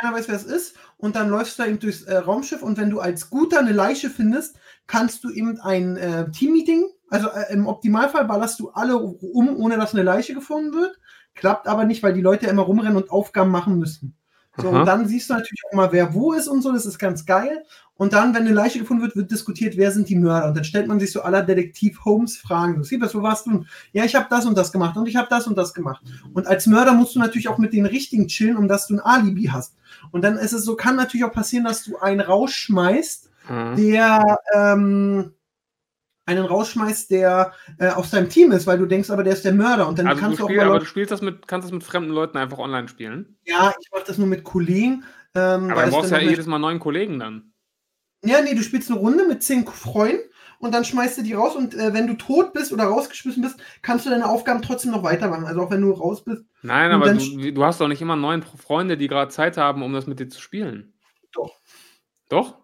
Keiner weiß, wer es ist. Und dann läufst du eben durchs äh, Raumschiff und wenn du als Guter eine Leiche findest, kannst du eben ein äh, Teammeeting, also äh, im Optimalfall ballerst du alle um, ohne dass eine Leiche gefunden wird. Klappt aber nicht, weil die Leute immer rumrennen und Aufgaben machen müssen. So, Aha. und dann siehst du natürlich auch mal, wer wo ist und so, das ist ganz geil. Und dann, wenn eine Leiche gefunden wird, wird diskutiert, wer sind die Mörder. Und dann stellt man sich so aller Detektiv Holmes Fragen. Du siehst, wo warst du? Ja, ich habe das und das gemacht und ich habe das und das gemacht. Und als Mörder musst du natürlich auch mit den Richtigen chillen, um dass du ein Alibi hast. Und dann ist es so, kann natürlich auch passieren, dass du einen rausschmeißt, Mhm. der ähm, einen rausschmeißt, der äh, aus deinem Team ist, weil du denkst, aber der ist der Mörder. Und dann Also kannst du auch spiel, mal aber du spielst das mit, kannst das mit fremden Leuten einfach online spielen. ja, ich mache das nur mit Kollegen. Ähm, Aber weil du brauchst ja noch jedes Mal neuen Kollegen dann. Ja, nee, du spielst eine Runde mit zehn Freunden und dann schmeißt du die raus und äh, wenn du tot bist oder rausgeschmissen bist, kannst du deine Aufgaben trotzdem noch weitermachen. Also auch wenn du raus bist. Nein, aber du, du hast doch nicht immer neun Freunde, die gerade Zeit haben, um das mit dir zu spielen. Doch. Doch?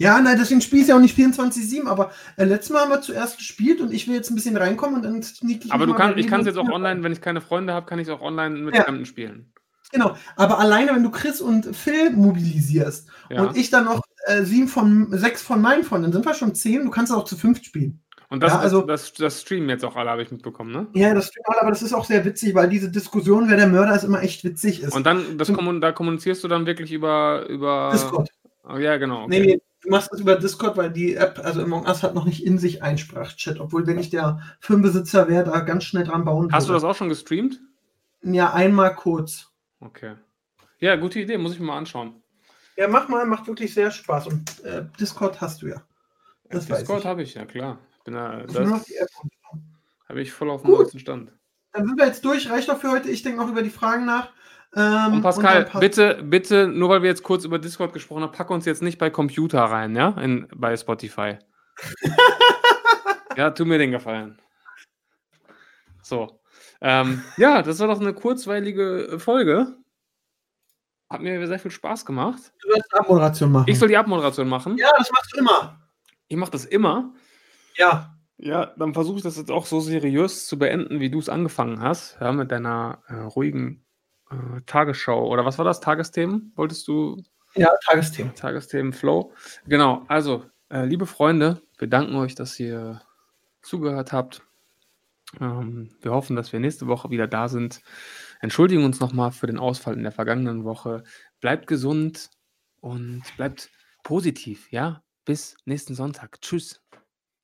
Ja, nein, deswegen spiele ich ja auch nicht 24-7, aber äh, letztes Mal haben wir zuerst gespielt und ich will jetzt ein bisschen reinkommen und dann sneak ich Aber du mal kann, bei ich kann es jetzt auch online, wenn ich keine Freunde habe, kann ich es auch online mit Ja. Fremden spielen. Genau, aber alleine, wenn du Chris und Phil mobilisierst Ja. und ich dann noch äh, sieben von, sechs von meinen Freunden, dann sind wir schon zehn, du kannst auch zu fünft spielen. Und das, Ja, also- das, das, das streamen jetzt auch alle, habe ich mitbekommen, ne? Ja, das stimmt, aber das ist auch sehr witzig, weil diese Diskussion, wer der Mörder ist, immer echt witzig ist. Und dann, das Zum- kommun, da kommunizierst du dann wirklich über. über Discord. Oh, ja, genau. Nee, Okay. nee, du machst das über Discord, weil die App, also Among Us hat noch nicht in sich Einsprachchat, obwohl wenn ich der Firmenbesitzer wäre, da ganz schnell dran bauen Hast du das würde. auch schon gestreamt? Ja, einmal kurz. Okay. Ja, gute Idee, muss ich mir mal anschauen. Ja, mach mal, macht wirklich sehr Spaß. Und äh, Discord hast du ja. Das weiß Discord habe ich, ja klar. Bin da, Muss nur noch das die App habe ich voll auf dem neuesten Stand. Dann sind wir jetzt durch, reicht doch für heute. Ich denke noch über die Fragen nach. Ähm, Und Pascal, passt- bitte, bitte, nur weil wir jetzt kurz über Discord gesprochen haben, pack uns jetzt nicht bei Computer rein, ja? In, bei Spotify. Ja, tu mir den Gefallen. So. Ähm, ja, das war doch eine kurzweilige Folge. Hat mir sehr viel Spaß gemacht. Du sollst Abmoderation machen. Ich soll die Abmoderation machen. ja, das machst du immer. Ich mache das immer. Ja. Ja, dann versuche ich das jetzt auch so seriös zu beenden, wie du es angefangen hast. Ja, mit deiner äh, ruhigen äh, Tagesschau. Oder was war das? Tagesthemen? Wolltest du Ja, Tagesthema. Tagesthemen Flow? Genau, also, äh, liebe Freunde, wir danken euch, dass ihr zugehört habt. Ähm, wir hoffen, dass wir nächste Woche wieder da sind. Entschuldigen uns nochmal für den Ausfall in der vergangenen Woche. Bleibt gesund und bleibt positiv, ja? Bis nächsten Sonntag. Tschüss.